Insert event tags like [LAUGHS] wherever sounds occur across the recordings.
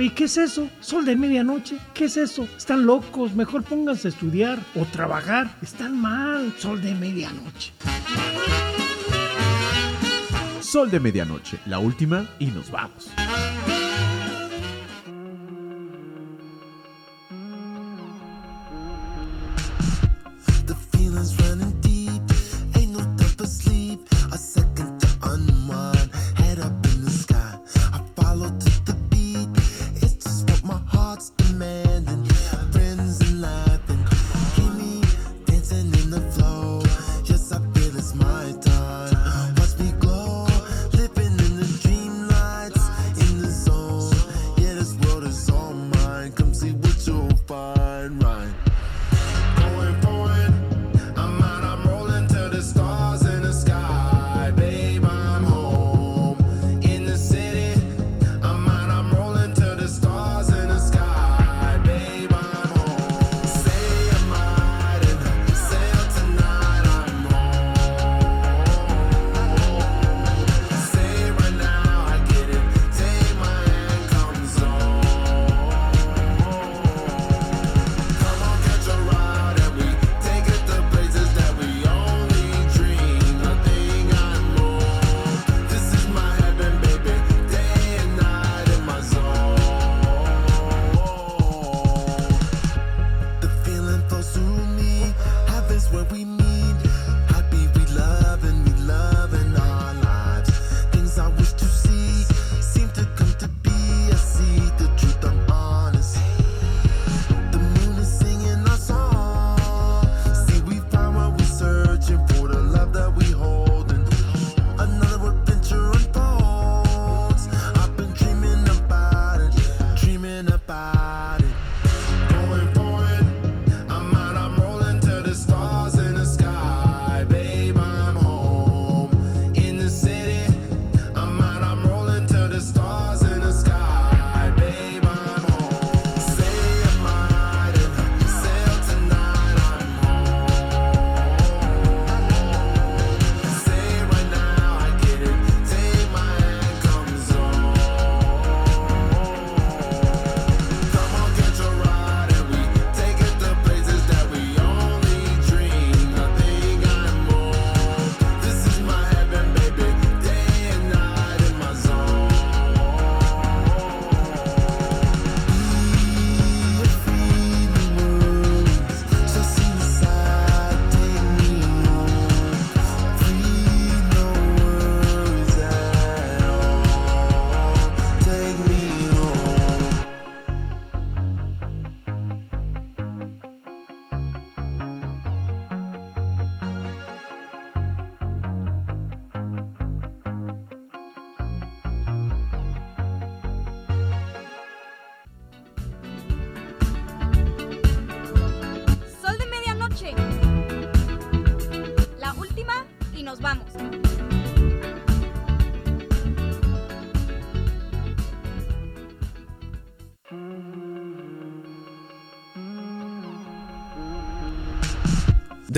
Oye, ¿qué es eso? Sol de medianoche. ¿Qué es eso? Están locos. Mejor pónganse a estudiar o trabajar. Están mal. Sol de medianoche. Sol de medianoche, la última y nos vamos.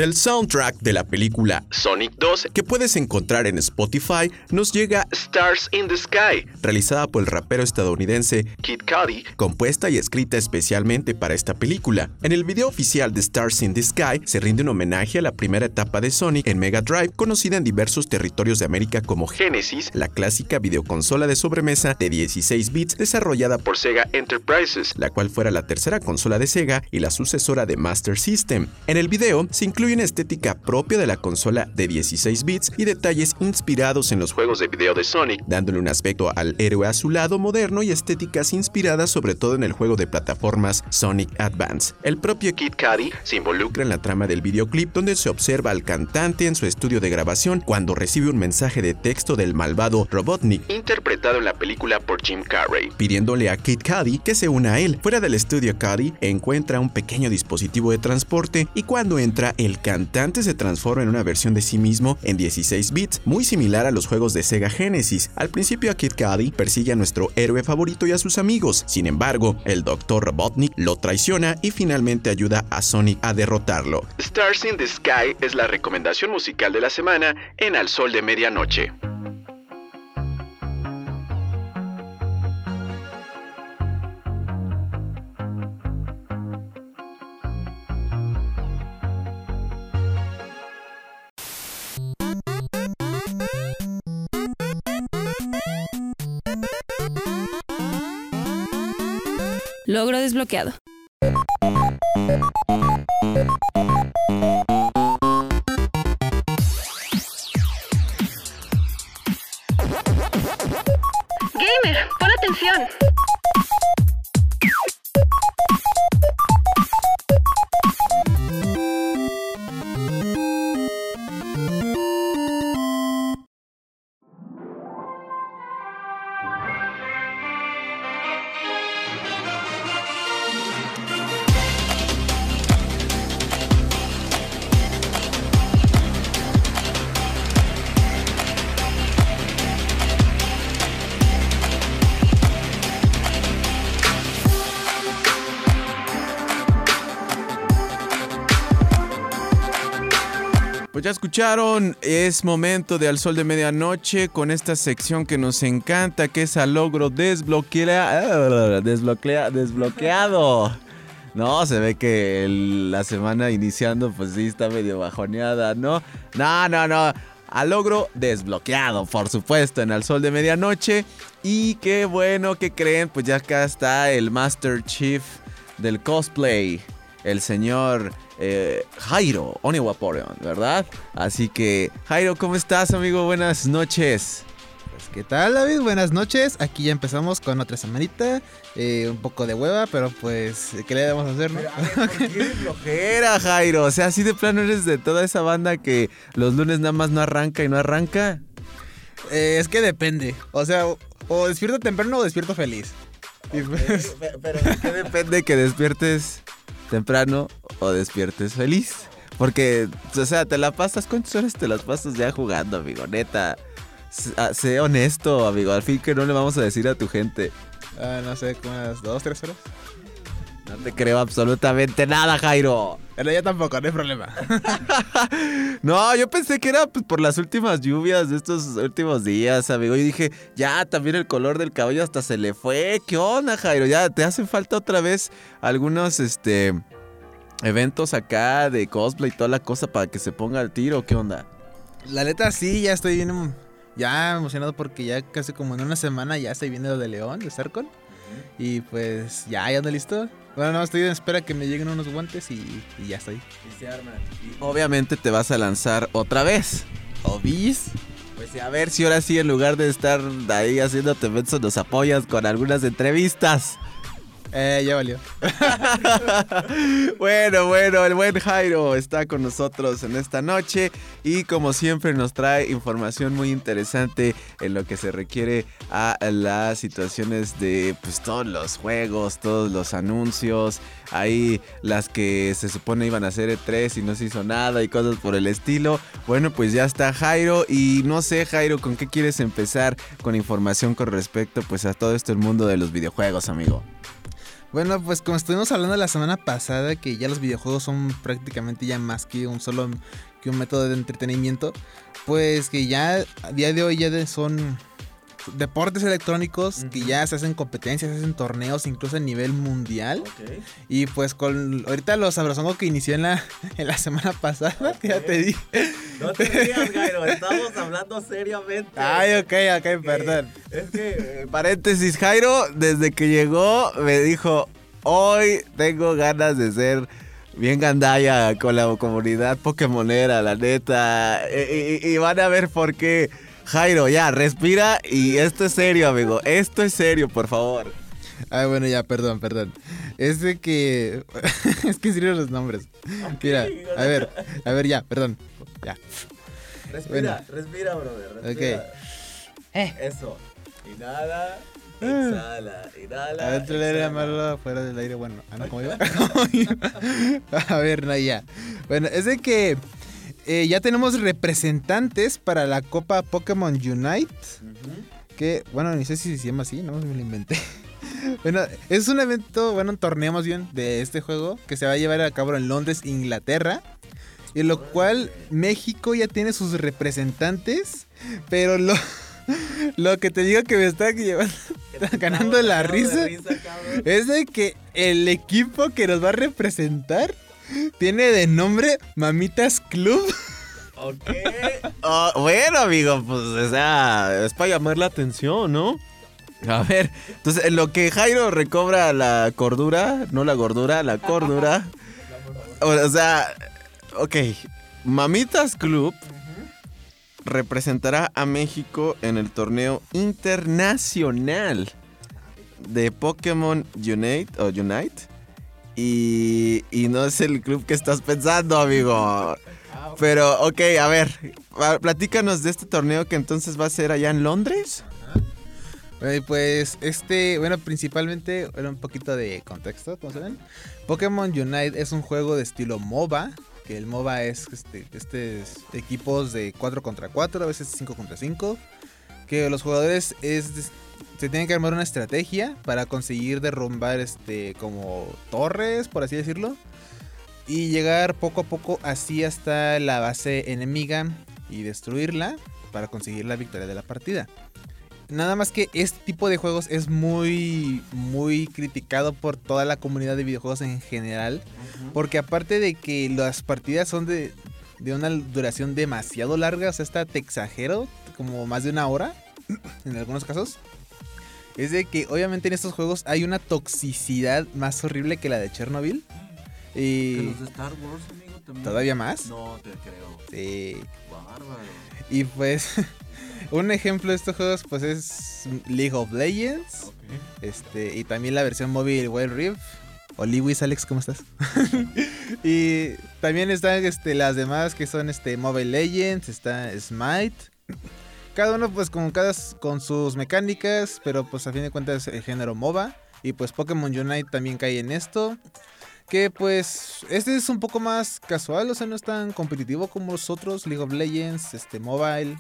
Del soundtrack de la película Sonic 2, que puedes encontrar en Spotify, nos llega Stars in the Sky, realizada por el rapero estadounidense Kid Cudi, compuesta y escrita especialmente para esta película. En el video oficial de Stars in the Sky se rinde un homenaje a la primera etapa de Sonic en Mega Drive, conocida en diversos territorios de América como Genesis, la clásica videoconsola de sobremesa de 16 bits desarrollada por Sega Enterprises, la cual fuera la tercera consola de Sega y la sucesora de Master System. En el video se incluye una estética propia de la consola de 16 bits y detalles inspirados en los juegos de video de Sonic, dándole un aspecto al héroe a su lado moderno y estéticas inspiradas sobre todo en el juego de plataformas Sonic Advance. El propio Kid Cudi se involucra en la trama del videoclip donde se observa al cantante en su estudio de grabación cuando recibe un mensaje de texto del malvado Robotnik, interpretado en la película por Jim Carrey, pidiéndole a Kid Cudi que se una a él. Fuera del estudio Cudi encuentra un pequeño dispositivo de transporte y cuando entra el cantante se transforma en una versión de sí mismo en 16 bits, muy similar a los juegos de Sega Genesis. Al principio a Kid Cudi persigue a nuestro héroe favorito y a sus amigos, sin embargo, el Dr. Robotnik lo traiciona y finalmente ayuda a Sonic a derrotarlo. Stars in the Sky es la recomendación musical de la semana en Al Sol de Medianoche. Logro desbloqueado. Gamer, pon atención. Escucharon, es momento de Al Sol de Medianoche con esta sección que nos encanta, que es al logro desbloquea, [LAUGHS] desbloquea, desbloqueado. No, se ve que la semana iniciando pues sí está medio bajoneada, ¿no? No, no, no. Al logro desbloqueado, por supuesto, en Al Sol de Medianoche. Y qué bueno que creen, pues ya acá está el Master Chief del cosplay, el señor eh, Jairo Oniwaporeon, ¿verdad? Así que, Jairo, ¿cómo estás, amigo? Buenas noches. Pues, ¿Qué tal, David? Buenas noches. Aquí ya empezamos con otra semanita. eh, un poco de hueva, pero pues, ¿qué le vamos a hacer, no? [LAUGHS] ¿Qué flojera, Jairo? O sea, así de plano eres de toda esa banda que los lunes nada más no arranca y no arranca. Eh, es que depende. O sea, o, despierto temprano o despierto feliz. Pues, Pero ¿de qué depende [LAUGHS] que despiertes temprano o despiertes feliz? Porque, o sea, te la pasas, ¿cuántas horas te las pasas ya jugando, amigo? Neta. Ah, Sé honesto, amigo. Al fin que no le vamos a decir a tu gente. ah, no sé, como unas dos, tres horas. No te creo absolutamente nada, Jairo. Pero ya tampoco, no hay problema. [LAUGHS] No, yo pensé que era pues, por las últimas lluvias de estos últimos días, amigo. Y dije, ya también el color del cabello hasta se le fue. ¿Qué onda, Jairo? Ya te hacen falta otra vez algunos este eventos acá de cosplay y toda la cosa para que se ponga al tiro. ¿Qué onda? La neta, sí, ya estoy bien. Ya emocionado porque ya casi como en una semana ya estoy viendo lo de León, de Sarcon. Y pues ya, ya ando listo. Bueno, no, estoy en espera que me lleguen unos guantes y, y ya estoy. Obviamente te vas a lanzar otra vez. ¿Obis? Pues a ver si ahora sí en lugar de estar ahí haciéndote menso nos apoyas con algunas entrevistas. Eh, ya valió. [LAUGHS] bueno, bueno, el buen Jairo está con nosotros en esta noche y como siempre nos trae información muy interesante en lo que se requiere a las situaciones de pues todos los juegos, todos los anuncios, ahí las que se supone iban a hacer E3 y no se hizo nada y cosas por el estilo. Bueno, pues ya está Jairo y no sé Jairo, ¿con qué quieres empezar con información con respecto pues a todo esto el mundo de los videojuegos, amigo? Bueno, pues como estuvimos hablando la semana pasada, que ya los videojuegos son prácticamente ya más que un solo que un método de entretenimiento, pues que ya a día de hoy ya son deportes electrónicos que ya se hacen competencias, se hacen torneos incluso a nivel mundial. Y pues con ahorita los sabrosongo que inició en la, [LAUGHS] en la semana pasada, que ya te dije. No te rías, Jairo, estamos hablando seriamente. Ay, ok, ok, perdón. Es que, eh, paréntesis, Jairo, desde que llegó, me dijo, hoy tengo ganas de ser bien gandaya con la comunidad pokemonera, la neta. Y, y- y van a ver por qué. Jairo, ya, respira y esto es serio, amigo. Esto es serio, por favor. Ay, bueno, ya, perdón, perdón. Es de que. [LAUGHS] es que sirven los nombres. Mira, a ver, a ver, ya, perdón. Ya. Respira, respira, brother. respira. Eso. Inhala, exhala, inhala. Adentro del aire amarlo, fuera del aire, bueno. Ah, no, ¿cómo iba? [LAUGHS] [LAUGHS] a ver, no, ya. Bueno, es de que eh, ya tenemos representantes para la Copa Pokémon Unite. Que, bueno, ni sé si se llama así, no me lo inventé. [LAUGHS] Bueno, es un evento, bueno, un torneo más bien de este juego que se va a llevar a cabo en Londres, Inglaterra. Y en lo cual México ya tiene sus representantes, pero lo, [LAUGHS] lo que te digo que me está [LAUGHS] llevando, ganando la risa es de que el equipo que nos va a representar tiene de nombre Mamitas Club. Ok. Oh, bueno, amigo, pues, o sea, es para llamar la atención, ¿no? A ver, entonces en lo que Jairo recobra la cordura, no la gordura, la cordura. [LAUGHS] O sea, ok, Mamitas Club representará a México en el torneo internacional de Pokémon Unite o Unite. Y, y no es el club que estás pensando, amigo. Pero, ok, a ver, platícanos de este torneo que entonces va a ser allá en Londres. Eh, Pues este, bueno, principalmente, era un poquito de contexto, como saben. Pokémon Unite es un juego de estilo MOBA, que el MOBA es este, este equipos de 4 contra 4, a veces 5 contra 5, que los jugadores es se tienen que armar una estrategia para conseguir derrumbar este como torres, por así decirlo, y llegar poco a poco así hasta la base enemiga y destruirla para conseguir la victoria de la partida. Nada más que este tipo de juegos es muy, muy criticado por toda la comunidad de videojuegos en general. Porque aparte de que las partidas son de, de una duración demasiado larga, o sea, hasta te exagero, como más de una hora, en algunos casos. Es de que obviamente en estos juegos hay una toxicidad más horrible que la de Chernobyl. Y de Star Wars, amigo, también. todavía más. No te creo. Sí. Bárbaro. Y pues, [LAUGHS] un ejemplo de estos juegos pues es League of Legends. Este, y también la versión móvil Wild Rift. O Lewis, Alex, ¿cómo estás? [LAUGHS] y también están este, las demás que son este, Mobile Legends, está Smite. Cada uno pues con, cada, con sus mecánicas, pero pues a fin de cuentas el género MOBA. Y pues Pokémon Unite también cae en esto. Que pues este es un poco más casual, o sea, no es tan competitivo como los otros, League of Legends, este Mobile.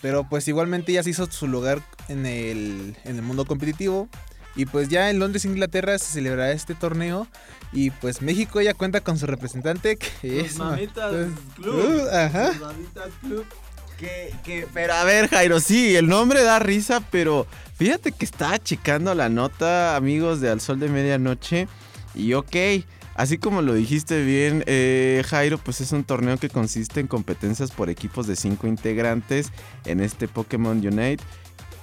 Pero pues igualmente ya se hizo su lugar en el, en el mundo competitivo. Y pues ya en Londres, Inglaterra, se celebrará este torneo. Y pues México ya cuenta con su representante, que es... Uh, ajá. Que, pero a ver, Jairo, sí, el nombre da risa, pero fíjate que estaba checando la nota, amigos de Al Sol de Medianoche. Y ok, así como lo dijiste bien, eh, Jairo, pues es un torneo que consiste en competencias por equipos de cinco integrantes en este Pokémon Unite.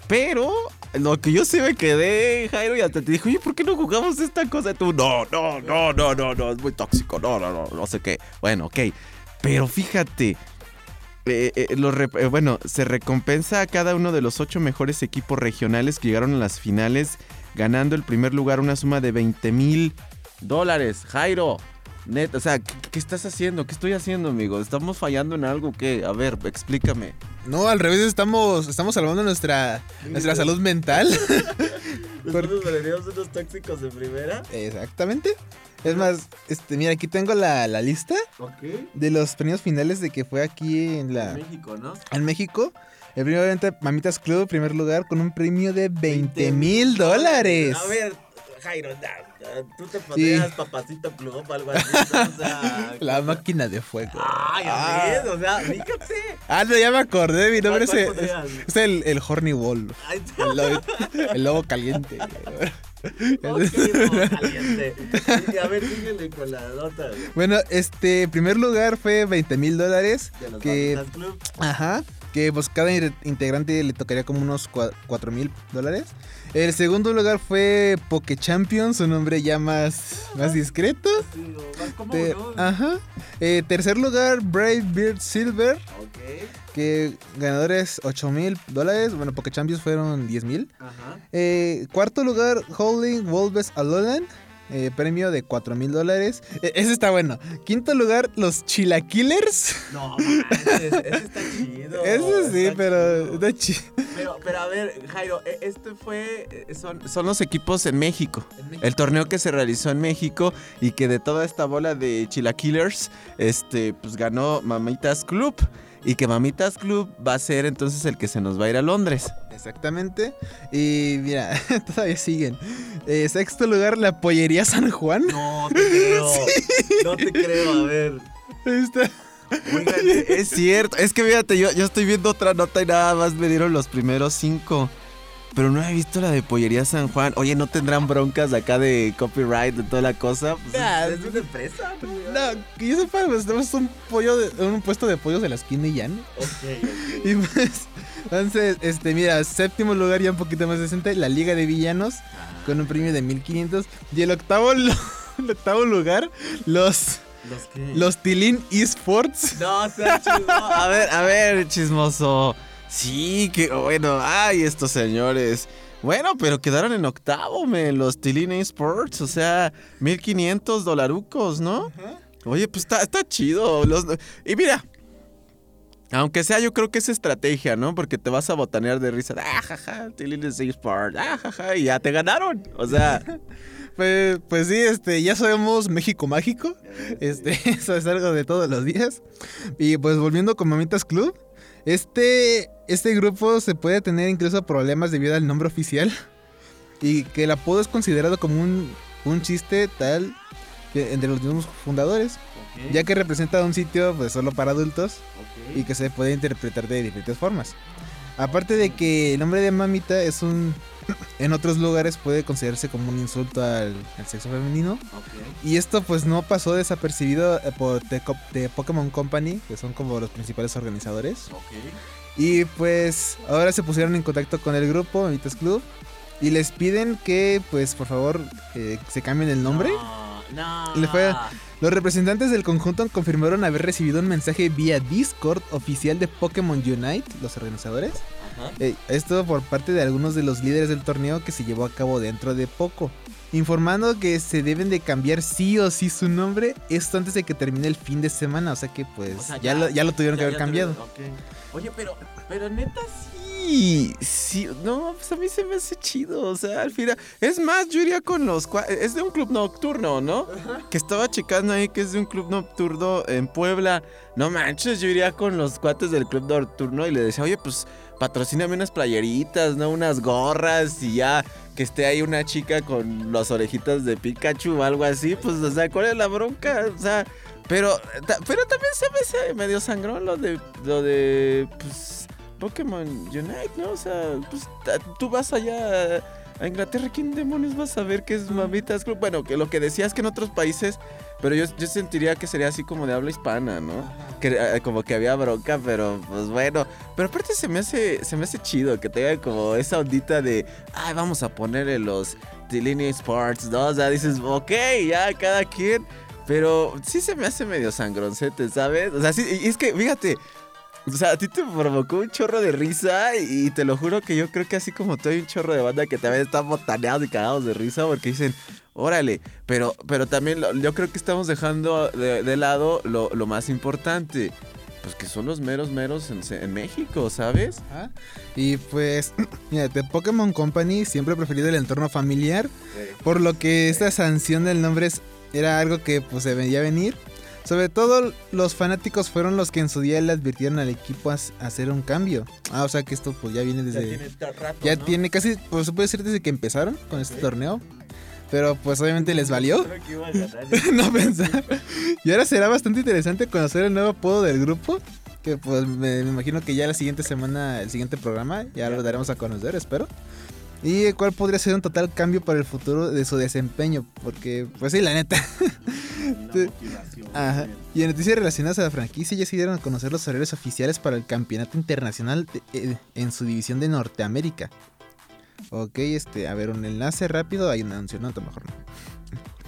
Pero lo que yo sí me quedé, Jairo, y hasta te dijo, oye, ¿por qué no jugamos esta cosa? Y tú, no, no, no, no, no, no, es muy tóxico, no, no, no, no sé qué. Bueno, ok. Pero fíjate, eh, eh, lo rep- eh, bueno, se recompensa a cada uno de los ocho mejores equipos regionales que llegaron a las finales, ganando el primer lugar una suma de 20 mil dólares. Jairo, net, o sea, ¿qué, qué estás haciendo? ¿Qué estoy haciendo, amigo? ¿Estamos fallando en algo? ¿Qué? A ver, explícame. No, al revés, estamos, estamos salvando nuestra, nuestra salud mental. [LAUGHS] ¿Nosotros venimos unos tóxicos de primera? Exactamente. Es más, este, mira, aquí tengo la, la lista de los premios finales de que fue aquí en la México, ¿no? en México. El primer evento, Mamitas Club, primer lugar, con un premio de 20 mil dólares. A ver, Jairo, da- tú te pondrías papacito club o algo así, o sea... [LAUGHS] La máquina de fuego. Ay, Ah. a ver, o sea, fíjate. Ah, no, ya me acordé, mi nombre es, ¿Cuál es, es el, el Horny. Ay, El lobo, el lobo caliente. [LAUGHS] ok, no, caliente. Y a ver, síguele con la nota Bueno, este primer lugar fue 20 mil dólares. de los Que, Club. ajá, que pues cada in- integrante le tocaría como unos 4 mil dólares. El segundo lugar fue Poke Champions, un nombre ya más, más discreto. Te- ajá. Eh, tercer lugar, Brave Beard Silver, que ganadores 8 mil dólares. Bueno, Poke Champions fueron 10 mil. ajá. Eh, cuarto lugar, Holding Wolves Alolan. Eh, premio de 4 mil dólares. Eh, ese está bueno. Quinto lugar, los Chilaquillers. No, ese está chido. [LAUGHS] Ese sí, está pero chido. está chi- Pero, pero a ver, Jairo, e- este fue. eh, Son, son los equipos en México. El torneo que se realizó en México y que de toda esta bola de Chilaquillers, este, pues ganó Mamitas Club. Y que Mamitas Club va a ser entonces el que se nos va a ir a Londres. Exactamente. Y mira, [LAUGHS] todavía siguen. Eh, sexto lugar, la Pollería San Juan. No te creo. [LAUGHS] No te creo, a ver. Está- Oigan, [LAUGHS] es cierto. Es que fíjate, yo, yo estoy viendo otra nota y nada más me dieron los primeros cinco. Pero no he visto la de Pollería San Juan. Oye, ¿no tendrán broncas acá de copyright, de toda la cosa? Pues Ah, es, una empresa, ¿no? No, que yo sepa, pues tenemos un pollo de, un puesto de pollos de la esquina y ya, ¿no? Ok, ok. [LAUGHS] Y pues, Entonces, este, mira, séptimo lugar ya un poquito más decente, la Liga de Villanos, con un premio de 1500. Y el octavo, [LAUGHS] el octavo lugar, los, ¿Los qué? los Tilín Esports. No, sea chismoso. A ver, a ver, chismoso. Sí, que bueno. Ay, estos señores. Bueno, pero quedaron en octavo, me, los Tilín Sports. O sea, 1500 dolarucos, ¿no? Oye, pues está, está chido. los- y mira. Aunque sea, yo creo que es estrategia, ¿no? Porque te vas a botanear de risa. Ah, jaja, Tilín Sports. Ah, jaja, y ya te ganaron. O sea, [LAUGHS] Pues, pues sí, este, ya sabemos México Mágico. Este, [LAUGHS] eso es algo de todos los días. Y pues volviendo con Mamitas Club, este, este grupo se puede tener incluso problemas debido al nombre oficial. [LAUGHS] Y que el apodo es considerado como un, un chiste tal que entre los mismos fundadores. Ya que representa un sitio pues solo para adultos y que se puede interpretar de diferentes formas. Aparte de que el nombre de mamita es un... En otros lugares puede considerarse como un insulto al, al sexo femenino. Y esto pues no pasó desapercibido eh, por The Pokémon Company, que son como los principales organizadores. Y pues ahora se pusieron en contacto con el grupo, Mamitas Club. Y les piden que pues por favor eh, se cambien el nombre. No, Le fue- Los representantes del conjunto confirmaron haber recibido un mensaje vía Discord oficial de Pokémon Unite, los organizadores. Eh, esto por parte de algunos de los líderes del torneo que se llevó a cabo dentro de poco. Informando que se deben de cambiar sí o sí su nombre esto antes de que termine el fin de semana. O sea que pues O sea, ya, ya- lo, ya lo tuvieron Ya- que haber cambiado. tuvieron-. Oye, pero, pero neta sí. Sí, no, pues a mí se me hace chido. O sea, al final. Es más, yo iría con los. Es de un club nocturno, ¿no? Que estaba checando ahí que es de un club nocturno en Puebla. No manches, yo iría con los cuates del club nocturno y le decía, oye, pues patrocíname unas playeritas, ¿no? Unas gorras y ya. Que esté ahí una chica con las orejitas de Pikachu o algo así, pues, o sea, ¿cuál es la bronca? O sea, pero, pero también se me hace medio sangrón lo de, lo de, pues, Pokémon Unite, ¿no? O sea, pues, tú vas allá a Inglaterra, ¿quién demonios vas a ver qué es Mamitas Club? Bueno, que lo que decías que en otros países, pero yo, yo sentiría que sería así como de habla hispana, ¿no? Que eh, como que había bronca, pero pues bueno. Pero aparte se me hace, se me hace chido que tenga como esa ondita de, ay, vamos a ponerle los Delini Sports, ¿no? O sea, dices, ok, ya, cada quien. Pero sí se me hace medio sangroncete, ¿sabes? O sea, sí, y es que, fíjate, o sea, a ti te provocó un chorro de risa y, te lo juro que yo creo que así como tú hay un chorro de banda que también están botaneados y cagados de risa porque dicen, órale, pero, pero también lo- yo creo que estamos dejando de, de lado lo, lo más importante, pues que son los meros meros en, en México, ¿sabes? Ajá. Y pues, [CLEARS THROAT] mira, The Pokémon Company siempre ha preferido el entorno familiar, por lo que esta sanción del nombre es- era algo que pues se veía venir. Sobre todo los fanáticos fueron los que en su día le advirtieron al equipo a, hacer un cambio. Ah, o sea que esto pues ya viene desde... Ya tiene casi, pues se puede decir desde que empezaron con este torneo. Pero pues obviamente les valió [LAUGHS] no pensar. Y ahora será bastante interesante conocer el nuevo apodo del grupo. Que pues me, me imagino que ya la siguiente semana, el siguiente programa, ya lo daremos a conocer, espero. Y cuál podría ser un total cambio para el futuro de su desempeño. Porque, pues sí, la neta. [LAUGHS] Ajá. Y en noticias relacionadas a la franquicia ya se dieron a conocer los horarios oficiales para el campeonato internacional de- eh, en su división de Norteamérica. Ok, este, a ver, un enlace rápido, hay un anuncio, no, a lo mejor no.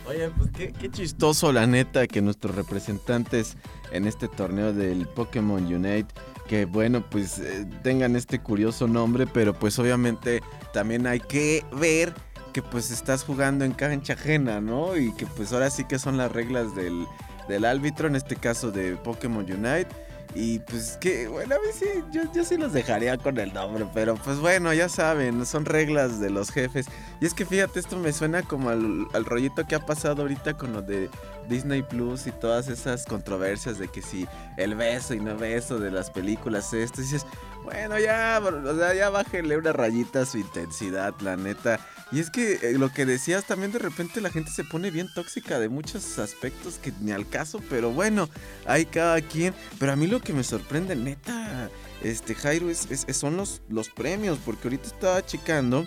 Oye, pues qué, qué chistoso, la neta, que nuestros representantes en este torneo del Pokémon Unite, que bueno, pues eh, tengan este curioso nombre, pero pues obviamente también hay que ver que pues estás jugando en cancha ajena, ¿no? Y que pues ahora sí que son las reglas del, del árbitro, en este caso de Pokémon Unite. Y pues que, bueno, a mí sí, yo, sí los dejaría con el nombre, pero pues bueno, ya saben, son reglas de los jefes. Y es que fíjate, esto me suena como al, al rollito que ha pasado ahorita con lo de Disney Plus y todas esas controversias de que si el beso y no beso de las películas, esto, y dices, bueno, ya, o sea, ya bájenle una rayita a su intensidad, la neta. Y es que eh, lo que decías, también de repente la gente se pone bien tóxica de muchos aspectos que ni al caso, pero bueno, hay cada quien. Pero a mí lo que me sorprende, neta, este Jairo, es, es- son los, los premios, porque ahorita estaba checando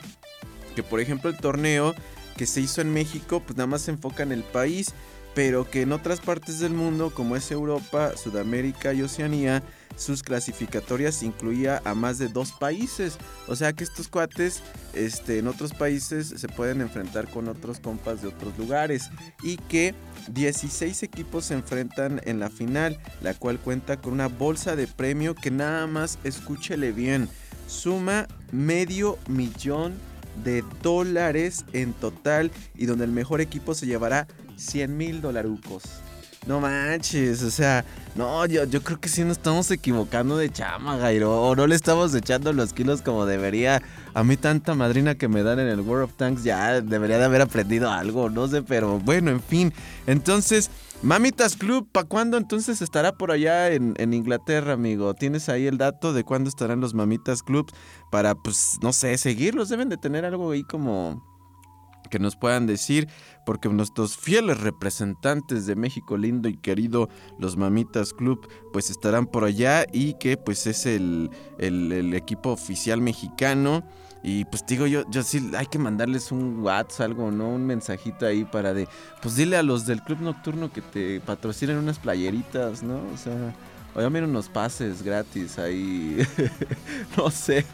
que, por ejemplo, el torneo que se hizo en México, pues nada más se enfoca en el país, pero que en otras partes del mundo, como es Europa, Sudamérica y Oceanía, sus clasificatorias incluía a más de dos países. O sea que estos cuates este, en otros países se pueden enfrentar con otros compas de otros lugares. Y que 16 equipos se enfrentan en la final, la cual cuenta con una bolsa de premio que nada más escúchele bien. Suma medio millón de dólares en total y donde el mejor equipo se llevará 100 mil dolarucos. No manches, o sea, no, yo, yo creo que sí nos estamos equivocando de chama, Gairo. O no le estamos echando los kilos como debería. A mí tanta madrina que me dan en el World of Tanks ya debería de haber aprendido algo, no sé, pero bueno, en fin. Entonces, Mamitas Club, ¿para cuándo entonces estará por allá en, en, Inglaterra, amigo? ¿Tienes ahí el dato de cuándo estarán los Mamitas Clubs? Para, pues, no sé, seguirlos. Deben de tener algo ahí como que nos puedan decir, porque nuestros fieles representantes de México lindo y querido, los Mamitas Club, pues estarán por allá y que pues es el, el, equipo oficial mexicano. Y pues digo yo, yo sí hay que mandarles un WhatsApp, algo, ¿no? Un mensajito ahí para de, pues dile a los del Club Nocturno que te patrocinen unas playeritas, ¿no? O sea, o ya miren unos pases gratis ahí, [LAUGHS] no sé,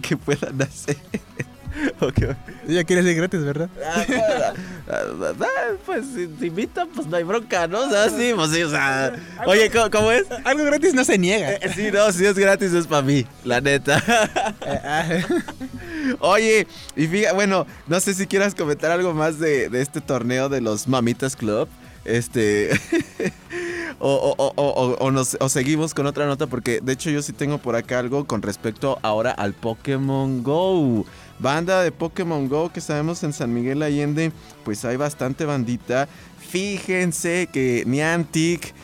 que puedan hacer. [LAUGHS] Okay. Ya quieres ser gratis, ¿verdad? Ah, pues, [LAUGHS] ah, pues si te invitan, pues no hay bronca, ¿no? O sea, sí, pues sí, o sea. Oye, ¿cómo, cómo es? Algo gratis no se niega. Eh, sí, no, si es gratis es para mí, la neta. [LAUGHS] Oye, y fíjate, bueno, no sé si quieras comentar algo más de, de este torneo de los Mamitas Club. Este. o, o, o, o, nos, o seguimos con otra nota, porque de hecho yo sí tengo por acá algo con respecto ahora al Pokémon Go. Banda de Pokémon Go que sabemos en San Miguel Allende, pues hay bastante bandita. Fíjense que Niantic.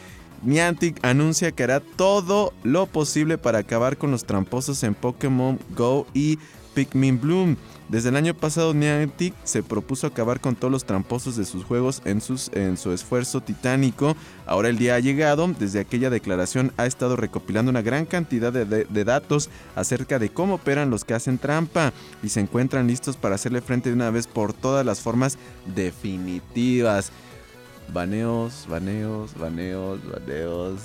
Niantic anuncia que hará todo lo posible para acabar con los tramposos en Pokémon Go y Pikmin Bloom. Desde el año pasado Niantic se propuso acabar con todos los tramposos de sus juegos en, en su esfuerzo titánico. Ahora el día ha llegado, desde aquella declaración ha estado recopilando una gran cantidad de, de, de, datos acerca de cómo operan los que hacen trampa y se encuentran listos para hacerle frente de una vez por todas las formas definitivas. Baneos, baneos, baneos, baneos.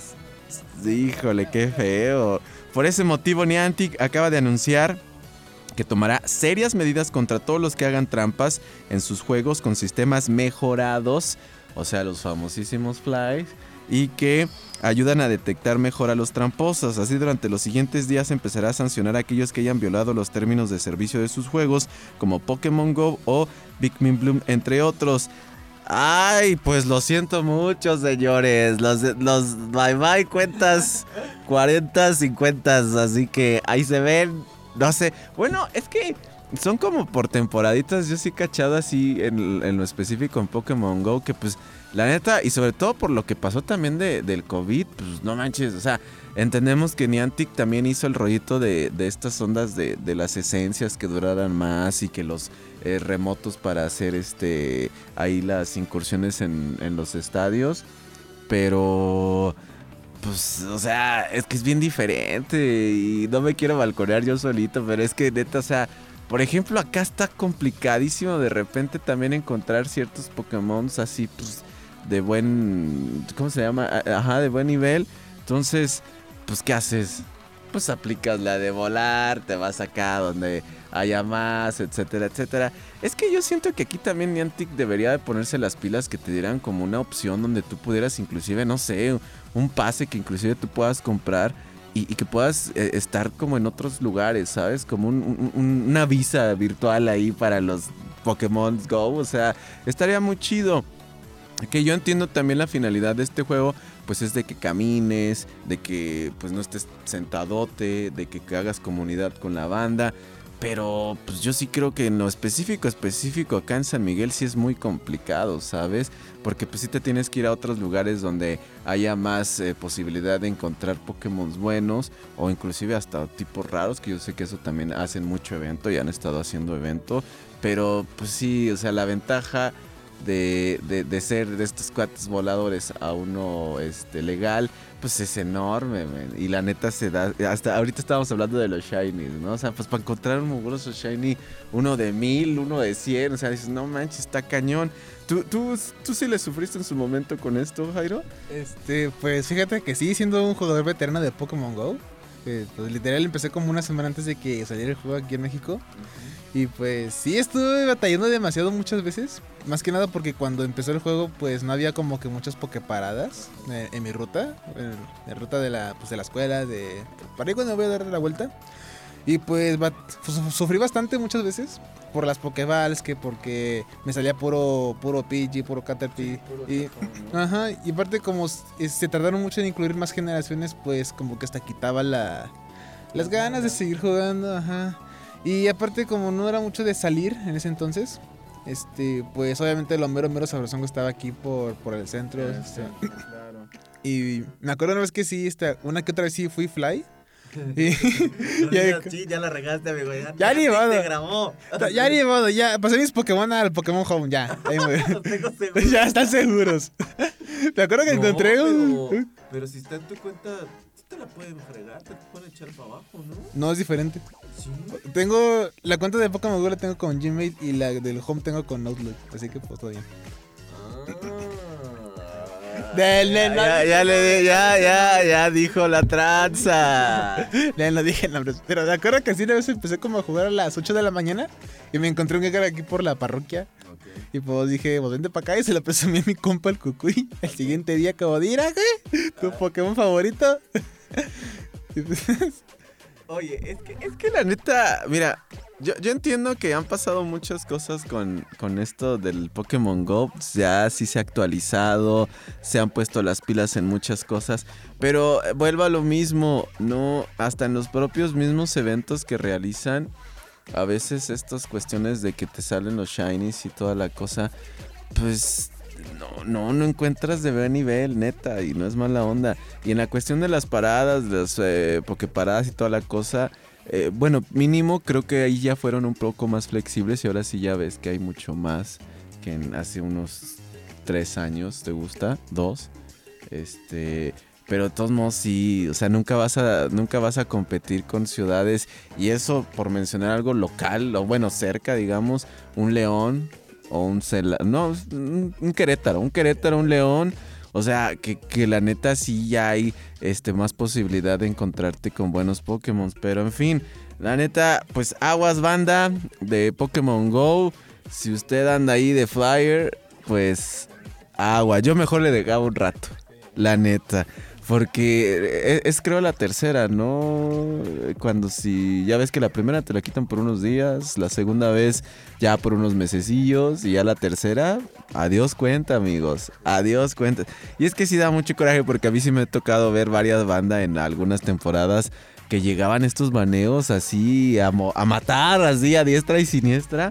Híjole, qué feo. Por ese motivo Niantic acaba de anunciar que tomará serias medidas contra todos los que hagan trampas en sus juegos con sistemas mejorados, o sea, los famosísimos flies, y que ayudan a detectar mejor a los tramposos. Así durante los siguientes días empezará a sancionar a aquellos que hayan violado los términos de servicio de sus juegos, como Pokémon Go o Pikmin Bloom, entre otros. Ay, pues lo siento mucho, señores. Los, los bye bye cuentas 40, 50, así que ahí se ven. No sé. Bueno, es que son como por temporaditas. Yo sí cachado así en, en, lo específico en Pokémon Go. Que pues, la neta, y sobre todo por lo que pasó también de, del COVID, pues no manches. O sea, entendemos que Niantic también hizo el rollito de, de estas ondas de, de, las esencias que duraran más y que los eh, remotos para hacer este ahí las incursiones en, en los estadios. Pero pues, o sea, es que es bien diferente y no me quiero balconear yo solito, pero es que neta, o sea, por ejemplo, acá está complicadísimo de repente también encontrar ciertos Pokémon así, pues, de buen, ¿cómo se llama? Ajá, de buen nivel. Entonces, pues, ¿qué haces? Pues aplicas la de volar, te vas acá donde haya más, etcétera, etcétera. Es que yo siento que aquí también Niantic debería de ponerse las pilas que te dieran como una opción donde tú pudieras inclusive, no sé, un pase que inclusive tú puedas comprar y, que puedas eh, estar como en otros lugares, ¿sabes? Como un, un, una visa virtual ahí para los Pokémon Go, o sea, estaría muy chido. Que yo entiendo también la finalidad de este juego, pues es de que camines, de que pues no estés sentadote, de que, que hagas comunidad con la banda. Pero pues yo sí creo que en lo específico, específico acá en San Miguel sí es muy complicado, ¿sabes? Porque pues sí te tienes que ir a otros lugares donde haya más eh, posibilidad de encontrar Pokémon buenos o inclusive hasta tipos raros, que yo sé que eso también hacen mucho evento y han estado haciendo evento. Pero pues sí, o sea, la ventaja de, de, de ser de estos cuates voladores a uno este, legal, pues es enorme, men. Y la neta se da. Hasta ahorita estábamos hablando de los shinies, ¿no? O sea, pues para encontrar un mugroso shiny, uno de mil, uno de cien, o sea, dices, no manches, está cañón. ¿Tú, tú, tú sí le sufriste en su momento con esto, Jairo? Este, pues fíjate que sí, siendo un jugador veterano de Pokémon Go. Pues, literal empecé como una semana antes de que saliera el juego aquí en México. Y pues sí, estuve batallando demasiado muchas veces. Más que nada porque cuando empezó el juego, pues no había como que muchas pokeparadas eh, en mi ruta. En la ruta de la, pues, de la escuela, de... Para ahí cuando voy a dar la vuelta. Y pues bat- su- sufrí bastante muchas veces por las Pokeballs, que porque me salía puro, puro Pidgey, puro Caterpie. y, ajá, y aparte como eh, se tardaron mucho en incluir más generaciones, pues como que hasta quitaba la, las ganas de seguir jugando, ajá. Y aparte como no era mucho de salir en ese entonces, este, pues obviamente lo mero mero sabrosongo estaba aquí por, por el centro. este, y me acuerdo una vez que sí, este, una que otra vez sí fui fly. Y, [LAUGHS] [LAUGHS] ya, sí, ya la regaste, amigo. Ya, Ya ni modo. te grabó. ya ni modo, ya pasé mis Pokémon al Pokémon Home, ya. [LAUGHS] ahí me- Los tengo seguros. ya están seguros. Me acuerdo que No, encontré un... Pero, pero si está en tu cuenta, sí te la pueden fregar, te pueden echar para abajo, ¿no? No, es diferente. Sí. Tengo la cuenta de Pokémon Go la tengo con Gmate y la del Home tengo con Outlook, así que pues todo bien. Ah. Del- Ya, ya, le, ya, ya, ya dijo la tranza. Ya no dije nombres, pero me acuerdo que así una vez empecé como a jugar a las 8 de la mañana y me encontré un Gekar aquí por la parroquia. Y pues dije, pues vente para acá y se lo presumí a mi compa el cucuy. El siguiente día acabo de ir, ¿ah, güey? ¿Tu Pokémon favorito? Y pues, [LAUGHS] Oye, es que, es que la neta, mira, yo, entiendo que han pasado muchas cosas con, con esto del Pokémon Go. Ya sí se ha actualizado, se han puesto las pilas en muchas cosas. Pero eh, vuelvo a lo mismo, no, hasta en los propios mismos eventos que realizan, a veces estas cuestiones de que te salen los shinies y toda la cosa, pues no, no, no encuentras de buen nivel, neta, y no es mala onda. Y en la cuestión de las paradas, de las eh, pokeparadas y toda la cosa, eh, bueno, mínimo creo que ahí ya fueron un poco más flexibles y ahora sí ya ves que hay mucho más que en hace unos tres años, ¿te gusta? Dos. Este, pero de todos modos sí, o sea, nunca vas a nunca vas a competir con ciudades y eso por mencionar algo local o bueno, cerca, digamos, un León o un Cela, no, un, Querétaro, un Querétaro, un León, o sea, que, que la neta sí ya hay este más posibilidad de encontrarte con buenos Pokémon, pero en fin, la neta, pues aguas banda de Pokémon Go, si usted anda ahí de flyer, pues agua, yo mejor le dejaba un rato, la neta. Porque es, es, creo la tercera, ¿no? Cuando si ya ves que la primera te la quitan por unos días, la segunda vez ya por unos mesecillos y ya la tercera, adiós cuenta, amigos. Adiós cuenta. Y es que sí da mucho coraje porque a mí sí me ha tocado ver varias bandas en algunas temporadas que llegaban estos baneos así a, a matar, así a diestra y siniestra.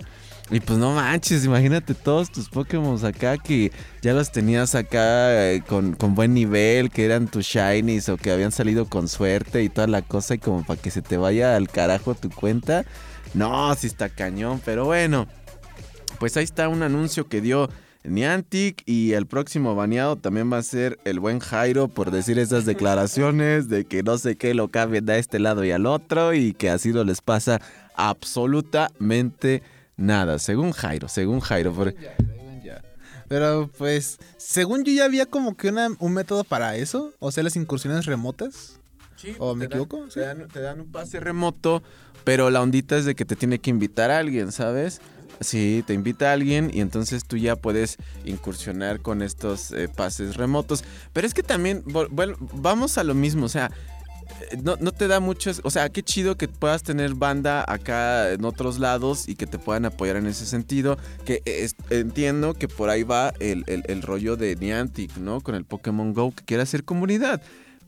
Y pues no manches, imagínate todos tus Pokémon acá que ya los tenías acá eh, con, con buen nivel, que eran tus shinies o que habían salido con suerte y toda la cosa y como para que se te vaya al carajo tu cuenta. No, sí está cañón, pero bueno. Pues ahí está un anuncio que dio Niantic y el próximo baneado también va a ser el buen Jairo por decir esas declaraciones de que no sé qué lo cambien de este lado y al otro y que así no les pasa absolutamente nada, según Jairo, según Jairo. por- Pero pues, según yo ya había como que una, un método para eso, o sea, las incursiones remotas. Sí, ¿O me te dan- equivoco? Te, dan, te dan un pase remoto, pero la ondita es de que te tiene que invitar a alguien, ¿sabes? Sí, te invita a alguien y entonces tú ya puedes incursionar con estos eh, pases remotos. Pero es que también, vol- vamos a lo mismo, o sea, no, no te da mucho, o sea, qué chido que puedas tener banda acá en otros lados y que te puedan apoyar en ese sentido. Que entiendo que por ahí va el, el- el rollo de Niantic, ¿no? Con el Pokémon Go que quiere hacer comunidad.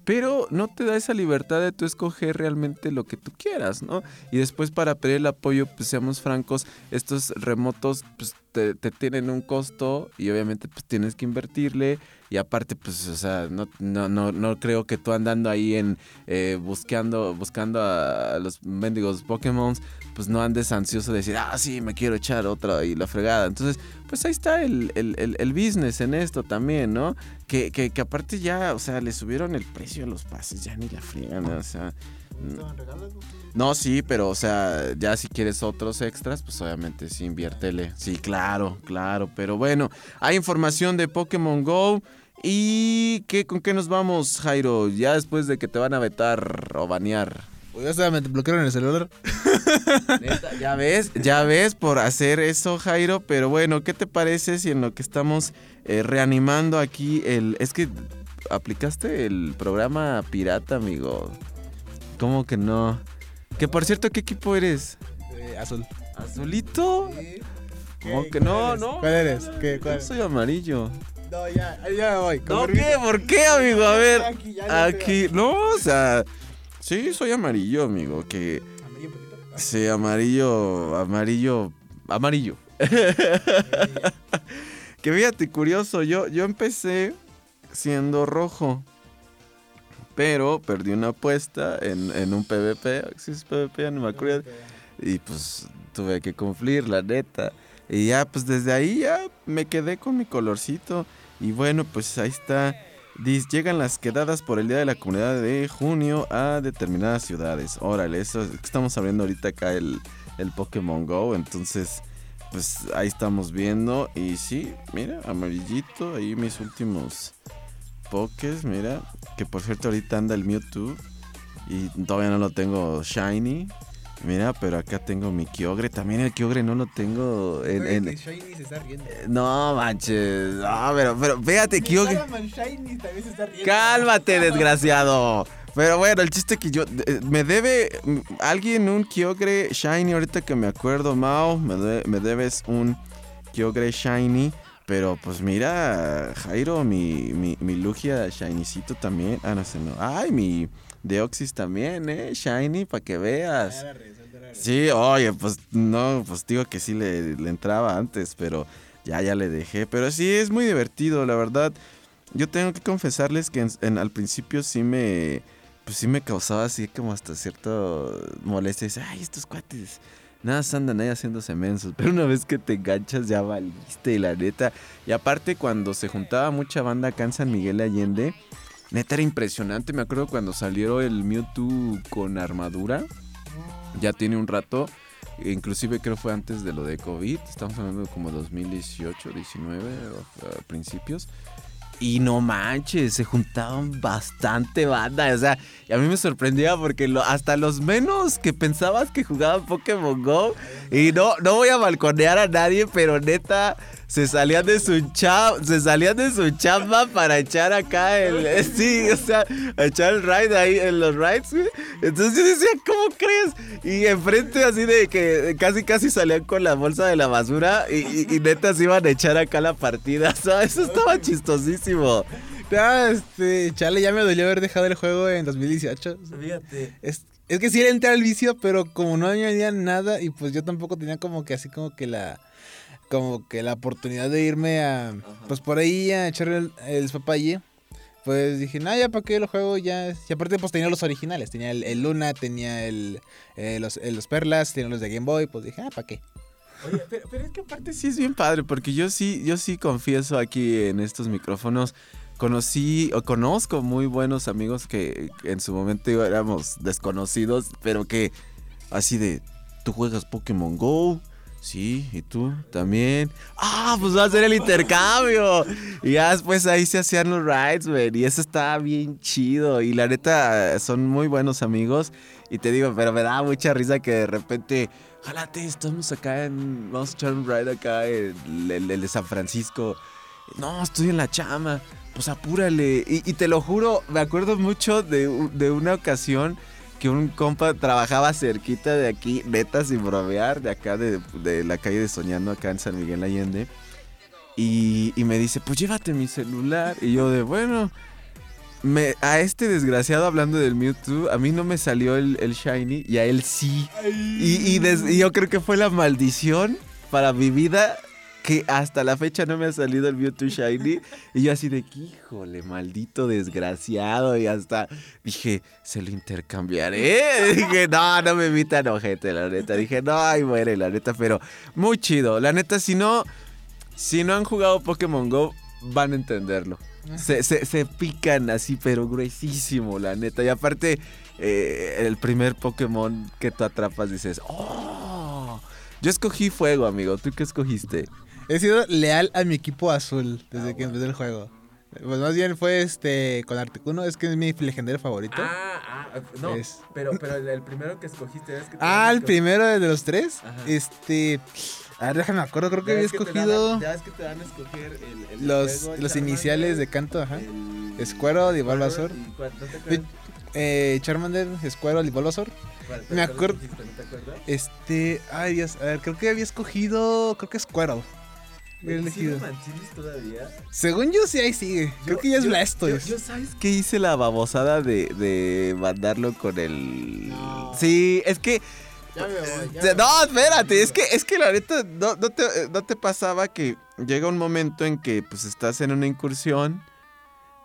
Pero no te da esa libertad de tú escoger realmente lo que tú quieras, ¿no? Y después para pedir el apoyo, pues seamos francos, estos remotos, pues te, te tienen un costo y obviamente pues tienes que invertirle y aparte pues o sea no, no, no, no creo que tú andando ahí en eh, buscando buscando a los mendigos Pokémon pues no andes ansioso de decir ah sí me quiero echar otra y la fregada entonces pues ahí está el, el, el- el business en esto también no que, que, que aparte ya o sea le subieron el precio a los pases ya ni la friegan o sea no, sí, pero o sea, ya si quieres otros extras, pues obviamente sí, inviértele. Sí, claro, claro. Pero bueno, hay información de Pokémon Go. ¿Y qué, con qué nos vamos, Jairo? Ya después de que te van a vetar o banear. Pues ya se me bloquearon el celular. [LAUGHS] Neta, ya ves, ya ves por hacer eso, Jairo. Pero bueno, ¿qué te parece si en lo que estamos eh, reanimando aquí el... Es que aplicaste el programa pirata, amigo. ¿Cómo que no? Que por cierto, ¿qué equipo eres? Eh, azul. ¿Azulito? ¿Cómo que no, no? ¿Cuál eres? ¿Qué? Yo soy amarillo. No, ya, ya me voy. ¿No qué? ¿Por qué, amigo? A ver. Aquí, Aquí. No, o sea. Sí, soy amarillo, amigo. Que. Sí, amarillo. Amarillo. Amarillo. que fíjate, curioso. Yo, yo empecé siendo rojo. Pero perdí una apuesta en, en un PvP. ¿Sí es PvP? No me acuerdo. Y pues tuve que cumplir, la neta. Y ya, pues desde ahí ya me quedé con mi colorcito. Y bueno, pues ahí está. Llegan las quedadas por el Día de la Comunidad de junio a determinadas ciudades. Órale, eso estamos abriendo ahorita acá el, el Pokémon Go. Entonces, pues ahí estamos viendo. Y sí, mira, amarillito. Ahí mis últimos Pokés, mira. Que por cierto ahorita anda el Mewtwo. Y todavía no lo tengo Shiny. Mira, pero acá tengo mi Kyogre. También el Kyogre no lo tengo en... Oye, en- que Shiny se está riendo. No manches. No, pero, pero fíjate, Kyogre. Spider-Man Shiny también se está riendo. Cálmate, [LAUGHS] desgraciado. Pero bueno, el chiste que yo. eh, Me debe alguien un Kyogre Shiny. Ahorita que me acuerdo, Mao. Me, de- me debes un Kyogre Shiny. Pero pues mira, Jairo, mi, mi, mi Lugia Shinycito también. Ah, no sé, no. Ay, mi Deoxys también, ¿eh? Shiny, para que veas. Sí, oye, pues no, pues digo que sí le, le entraba antes, pero ya, ya le dejé. Pero sí, es muy divertido, la verdad. Yo tengo que confesarles que en- en- al principio sí me, pues sí me causaba así como hasta cierto molestia. Dice, ay, estos cuates, nada más andan ahí haciéndose mensos. [LAUGHS] Pero una vez que te enganchas ya valiste, la neta. Y aparte cuando se juntaba mucha banda acá en San Miguel de Allende, neta era impresionante. Me acuerdo cuando salieron el Mewtwo con armadura. Ya tiene un rato. Inclusive creo fue antes de lo de COVID. Estamos hablando de como 2018, 19, o, a principios. Y no manches, se juntaban bastante banda. O sea, y a mí me sorprendía porque hasta los menos que pensabas que jugaban Pokémon Go. Y no, no voy a balconear a nadie, pero neta, se salían de su chamba, se salían de su chamba para echar acá el. [LAUGHS] Sí, o sea, echar el ride ahí en los rides. Entonces yo decía, ¿cómo crees? Y enfrente así de que casi casi salían con la bolsa de la basura y- y neta se iban a echar acá la partida. [LAUGHS] O sea, eso estaba chistosísimo. Ah, este, chale, ya me dolió haber dejado el juego en 2018. Fíjate. Es, es que sí era entrar al vicio, pero como no añadía nada y pues yo tampoco tenía como que así como que la como que la oportunidad de irme a pues por ahí a echar el, el papaye. Pues dije, no, ya para qué lo juego ya. Y aparte pues tenía los originales, tenía el, el Luna, tenía el, eh, los, eh, los Perlas, tenía los de Game Boy, pues dije, ah, ¿para qué? Oye, pero, es que aparte sí es bien padre, porque yo sí, yo sí confieso aquí en estos micrófonos. Conocí o conozco muy buenos amigos que en su momento éramos desconocidos, pero que así de, ¿tú juegas Pokémon Go? Sí, ¿y tú también? Ah, pues va a ser el intercambio. Y ya después ahí se hacían los rides, güey. Y eso estaba bien chido. Y la neta, son muy buenos amigos. Y te digo, pero me da mucha risa que de repente, jálate, estamos acá en. Vamos a echar un ride acá en el, de San Francisco. No, estoy en la chama. Pues apúrale. Y, te lo juro, me acuerdo mucho de, de una ocasión que un compa trabajaba cerquita de aquí, neta, sin bromear, de acá de, de la calle de Soñando, acá en San Miguel Allende. Y, y me dice, pues llévate mi celular. Y yo de, bueno, a este desgraciado hablando del Mewtwo, a mí no me salió el, el Shiny y a él sí. Y, y yo creo que fue la maldición para mi vida que hasta la fecha no me ha salido el Mewtwo Shiny. Y yo así de híjole, maldito desgraciado. Y hasta dije, se lo intercambiaré. [LAUGHS] dije, no, no me invitan ojete, la neta. Dije, no, ay, muere, la neta. Pero muy chido. La neta, si no, si no han jugado Pokémon Go, van a entenderlo. Se, se- se pican así, pero gruesísimo, la neta. Y aparte, eh, el primer Pokémon que tú atrapas dices, ¡Oh! Yo escogí fuego, amigo. ¿Tú qué escogiste? He sido leal a mi equipo azul desde que empecé el juego. Pues más bien fue este con Articuno, es que es mi legendario favorito. Ah, ah, no. Es- Pero, pero el, el primero que escogiste es que. Ah, el primero de los tres. Ajá. Este. A ver, déjame me acuerdo, creo que había escogido dan- ya ves que te dan a escoger el, el los, los iniciales de canto, ajá. el- Squirtle y. Eh, Charmander, Squirtle y Bulbasaur. ¿Cuál- me acuerdo-. Este. Ay, Dios. A ver, creo que había escogido. Creo que Squirtle. Había ¿Sí elegido. todavía? Según yo, sí, ahí sigue. Creo que ya es yo- Blastoise. Yo, ¿sabes qué hice la babosada de, de mandarlo con el. Sí, es que. Ya me voy, Eh, No, espérate, es que, es que la neta no, no te, no te pasaba que llega un momento en que pues estás en una incursión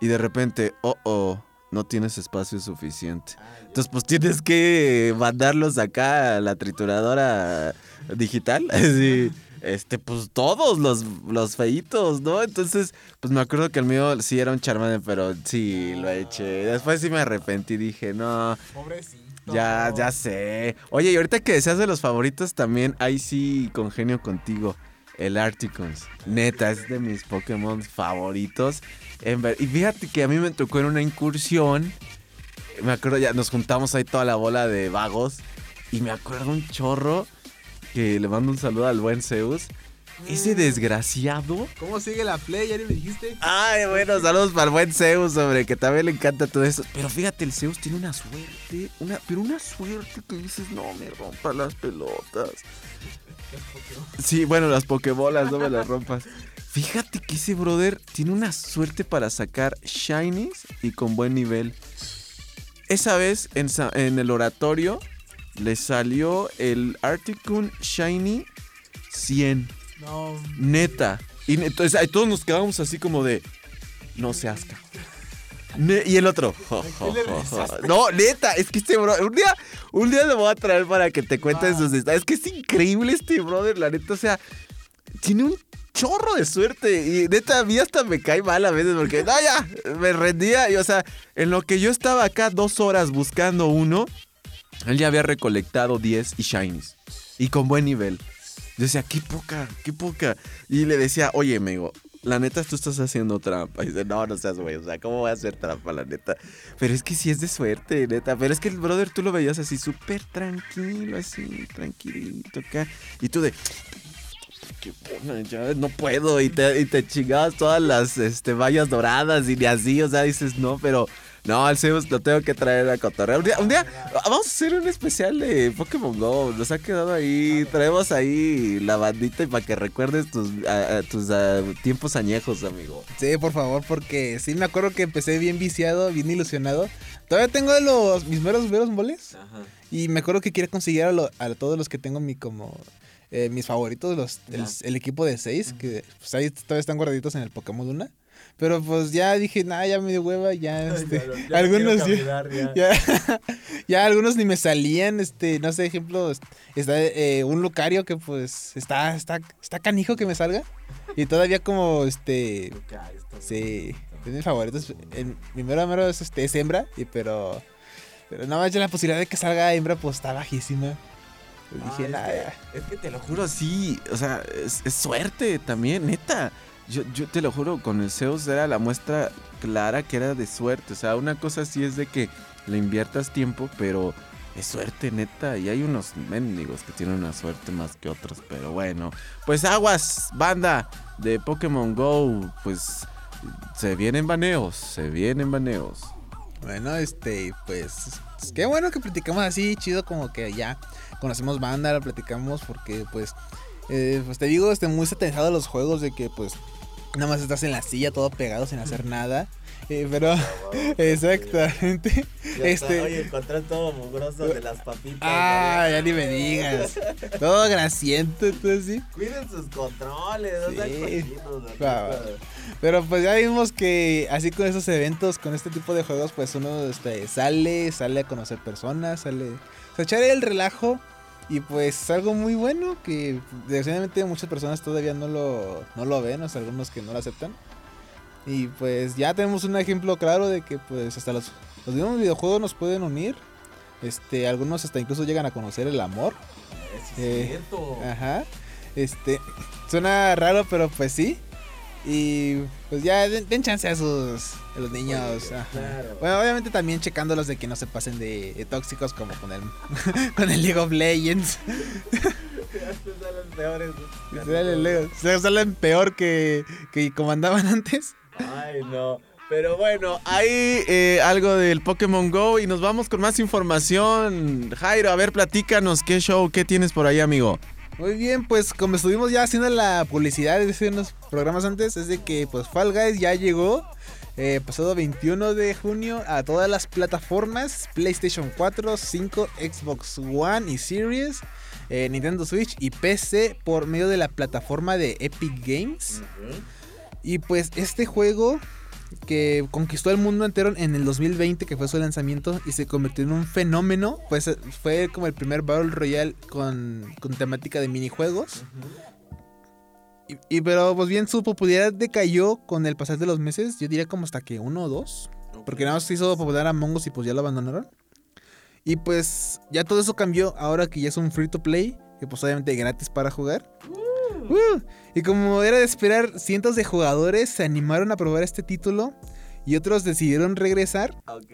y de repente, oh, oh, no tienes espacio suficiente. Entonces pues tienes que mandarlos acá a la trituradora digital. [LAUGHS] Así, este, pues todos los, los feitos, ¿no? Entonces, pues me acuerdo que el mío sí era un Charmander, pero sí, lo eché. Después sí me arrepentí y dije, no, Pobrecito. Ya, ya sé. Oye, y ahorita que decías de los favoritos, también ahí sí congenio contigo. El Articons. Neta, es de mis Pokémon favoritos. Y fíjate que a mí me tocó en una incursión. Me acuerdo ya, nos juntamos ahí toda la bola de vagos. Y me acuerdo un chorro que le mando un saludo al buen Zeus. Ese desgraciado. ¿Cómo sigue la play? Ya ni me dijiste. Ay, bueno, saludos para el buen Zeus, hombre, que también le encanta todo eso. Pero fíjate, el Zeus tiene una suerte, una, pero una suerte que dices, no me rompa las pelotas. Sí, bueno, las pokebolas, no me las rompas. Fíjate que ese brother tiene una suerte para sacar shinies y con buen nivel. Esa vez en, en el oratorio le salió el Articun Shiny 100. No. Neta. Y entonces ahí todos nos quedamos así como de. No seas cabrón. Ne- y el otro. jo, jo, jo, jo. No, neta, es que este bro. Un día, un día lo voy a traer para que te cuente sus detalles. Es que es increíble este brother, la neta. O sea, tiene un chorro de suerte. Y neta, a mí hasta me cae mal a veces porque, no, ya, me rendía. Y o sea, en lo que yo estaba acá dos horas buscando uno, él ya había recolectado 10 y shinies. Y con buen nivel. Yo decía, qué poca, qué poca. Y le decía, oye, amigo, la neta tú estás haciendo trampa. Y dice, no, no seas güey, o sea, ¿cómo voy a hacer trampa, la neta? Pero es que sí es de suerte, neta. Pero es que el brother tú lo veías así, súper tranquilo, así, tranquilito acá. Y tú de, qué pona, ya no puedo. Y te, y chingabas todas las este, vallas doradas y ni así, o sea, dices, no, pero... No, al lo tengo que traer a cotorrear. Un día, un día vamos a hacer un especial de Pokémon Go. Nos ha quedado ahí. Traemos ahí la bandita y para que recuerdes tus, a- a tus tiempos añejos, amigo. Sí, por favor, porque sí me acuerdo que empecé bien viciado, bien ilusionado. Todavía tengo los mis meros meros moles. Y me acuerdo que quería conseguir a, lo- a todos los que tengo mi como eh, mis favoritos, los, el, el equipo de seis, que pues, ahí todavía están guardaditos en el Pokémon Luna. Pero pues ya dije, nada, ya me dio hueva, ya, este, Ya no- ya no algunos ya, caminar, ya. [LAUGHS] ya, ya algunos ni me salían, este, no sé, ejemplo, está eh, un Lucario que pues está, está, está canijo que me salga. Y todavía como, este, Sí, es mi favorito. El primero mero es, este, es hembra, y pero. Pero nada más ya la posibilidad de que salga hembra, pues está bajísima. Pues Ah, dije, es nada, que-. Es que te lo juro, sí. O sea, es, es suerte también, neta. Yo, yo te lo juro, con el Zeus era la muestra clara que era de suerte. O sea, una cosa sí es de que le inviertas tiempo, pero es suerte, neta. Y hay unos mendigos que tienen una suerte más que otros. Pero bueno, pues aguas, banda de Pokémon Go. Pues se vienen baneos, se vienen baneos. Bueno, este, pues. pues, Qué bueno que platicamos así, chido, como que ya conocemos banda, la platicamos, porque pues. Eh, pues te digo, este, muy satanizado los juegos de que pues. Nada más estás en la silla todo pegado sin hacer nada. Eh, pero, [LAUGHS] exactamente. Este, Oye, encontré todo mugroso de las papitas. ah, ya ni me digas. [LAUGHS] Todo grasiento, tú así. ¿no? Cuiden sus controles, no cochinos, Va, neta. Pero pues ya vimos que así con esos eventos, con este tipo de juegos, pues uno este, sale, sale a conocer personas, sale a echar el relajo. Y pues es algo muy bueno que desgraciadamente muchas personas todavía no lo, no lo ven, o sea, algunos que no lo aceptan. Y pues ya tenemos un ejemplo claro de que pues hasta los, los mismos videojuegos nos pueden unir. Este, algunos hasta incluso llegan a conocer el amor. Sí, Eh, es cierto. Ajá. Este, suena raro, pero pues sí. Y pues ya den, den chance a sus a los niños. ajá. Claro. Bueno, obviamente también checándolos de que no se pasen de, de tóxicos como con el [LAUGHS] con el League of Legends. [LAUGHS] Los peores. Salen, Lego- se salen peor que, que como andaban [LAUGHS] antes. Ay, no. Pero bueno, hay eh, algo del Pokémon Go y nos vamos con más información. Jairo, a ver, platícanos qué show, qué tienes por ahí, amigo. Muy bien, pues como estuvimos ya haciendo la publicidad de unos programas antes, es de que pues Fall Guys ya llegó eh, pasado 21 de junio a todas las plataformas, PlayStation 4, 5, Xbox One y Series, eh, Nintendo Switch y PC por medio de la plataforma de Epic Games. Y pues este juego que conquistó el mundo entero en el 2020, que fue su lanzamiento, y se convirtió en un fenómeno, pues eh, fue como el primer Battle Royale con, con temática de minijuegos. y, y pero pues bien su popularidad decayó con el pasar de los meses, yo diría como hasta que uno o dos, porque nada más se hizo popular a Mongos y pues ya lo abandonaron. Y pues ya todo eso cambió ahora que ya es un free to play, que pues obviamente gratis para jugar. Uh, y como era de esperar, cientos de jugadores se animaron a probar este título y otros decidieron regresar. Ok.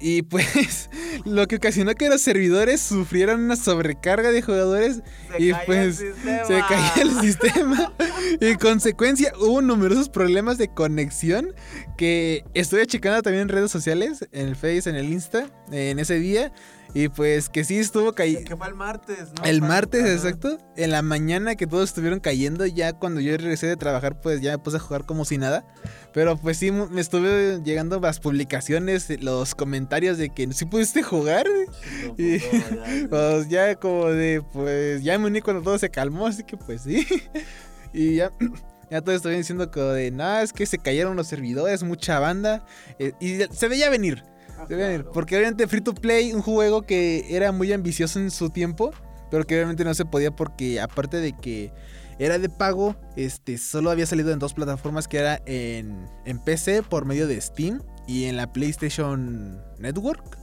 Y pues [LAUGHS] lo que ocasionó que los servidores sufrieran una sobrecarga de jugadores Se y pues se caía el [LAUGHS] sistema. y en consecuencia hubo numerosos problemas de conexión que estuve checando también en redes sociales, en el Face, en el Insta, en ese día. Y pues que sí estuvo cayendo. Que fue el martes, ¿no? El martes, exacto. En la mañana que todos estuvieron cayendo, ya cuando yo regresé de trabajar, pues ya me puse a jugar como si nada. Pero pues sí, me estuve llegando las publicaciones, los comentarios de que sí pudiste jugar. No, Y- [LAUGHS] pues, no, ya. Pues como de, pues ya me uní cuando todo se calmó, así que pues sí. [LAUGHS] Y ya, [CLEARS THROAT] ya todos estuvieron diciendo como de, nada, es que se cayeron los servidores, mucha banda. eh, y se veía venir. Ah. Porque obviamente Free to Play, un juego que era muy ambicioso en su tiempo, pero que obviamente no se podía porque aparte de que era de pago, este solo había salido en dos plataformas que era en, en PC por medio de Steam y en la PlayStation Network.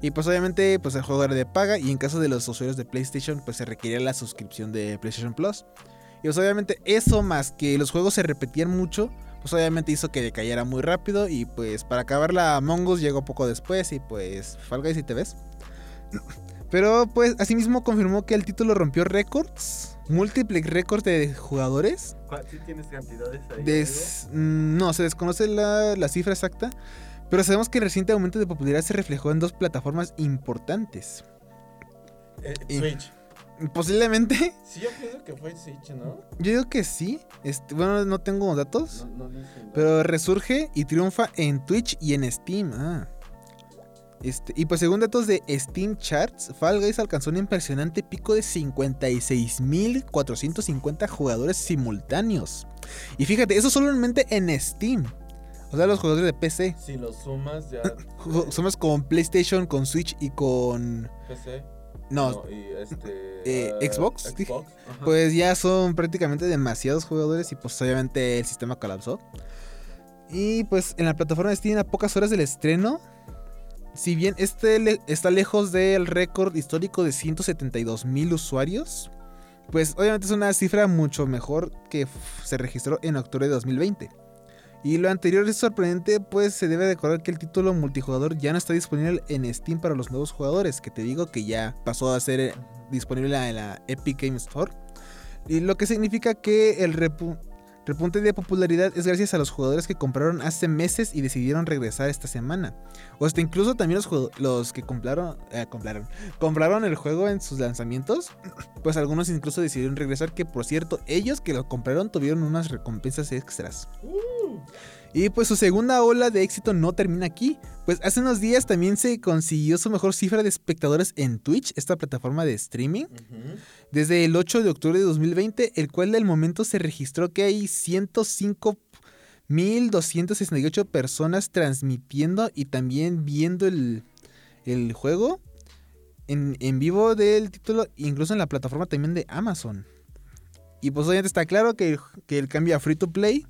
Y pues obviamente pues el juego era de paga y en caso de los usuarios de PlayStation pues se requería la suscripción de PlayStation Plus. Y pues obviamente eso más que los juegos se repetían mucho, pues obviamente hizo que decayera muy rápido y pues para acabar la Among Us llegó poco después y pues Fall Guys y te ves. Pero pues asimismo confirmó que el título rompió récords, múltiples récords de jugadores. ¿Cuál- ¿Sí tienes cantidades ahí? Des- mm, no, se desconoce la, la cifra exacta, pero sabemos que el reciente aumento de popularidad se reflejó en dos plataformas importantes. Eh, Switch. Posiblemente, Sí, yo pienso que fue Switch, ¿no? yo digo que sí. Este, bueno, no tengo datos. No, no, no sé. Pero resurge y triunfa en Twitch y en Steam. Ah. Este, y pues según datos de Steam Charts, Fall Guys alcanzó un impresionante pico de 56.450 jugadores simultáneos. Y fíjate, eso solamente en Steam. O sea, los jugadores de PC. Si lo sumas ya. [LAUGHS] Somos con PlayStation, con Switch y con... PC. No, y este. eh, ah, Xbox. Pues ya son prácticamente demasiados jugadores y pues obviamente el sistema colapsó. Y pues en la plataforma de Steam a pocas horas del estreno, si bien este le- está lejos del récord histórico de 172 mil usuarios, pues obviamente es una cifra mucho mejor que se registró en octubre de 2020. Y lo anterior es sorprendente, pues se debe recordar que el título multijugador ya no está disponible en Steam para los nuevos jugadores, que te digo que ya pasó a ser eh, disponible en la Epic Game Store. Y lo que significa que el, repu- repunte de popularidad es gracias a los jugadores que compraron hace meses y decidieron regresar esta semana. O hasta incluso también los, que compraron, eh, compraron, compraron el juego en sus lanzamientos, [CLEARS THROAT] pues algunos incluso decidieron regresar, que por cierto, ellos que lo compraron tuvieron unas recompensas extras. Y pues su segunda ola de éxito no termina aquí, pues hace unos días también se consiguió su mejor cifra de espectadores en Twitch, esta plataforma de streaming, desde el 8 de octubre de 2020, el cual al momento se registró que hay 105.268 personas transmitiendo y también viendo el, el juego en, en vivo del título, incluso en la plataforma también de Amazon. Y pues obviamente está claro que, que el cambio a free to play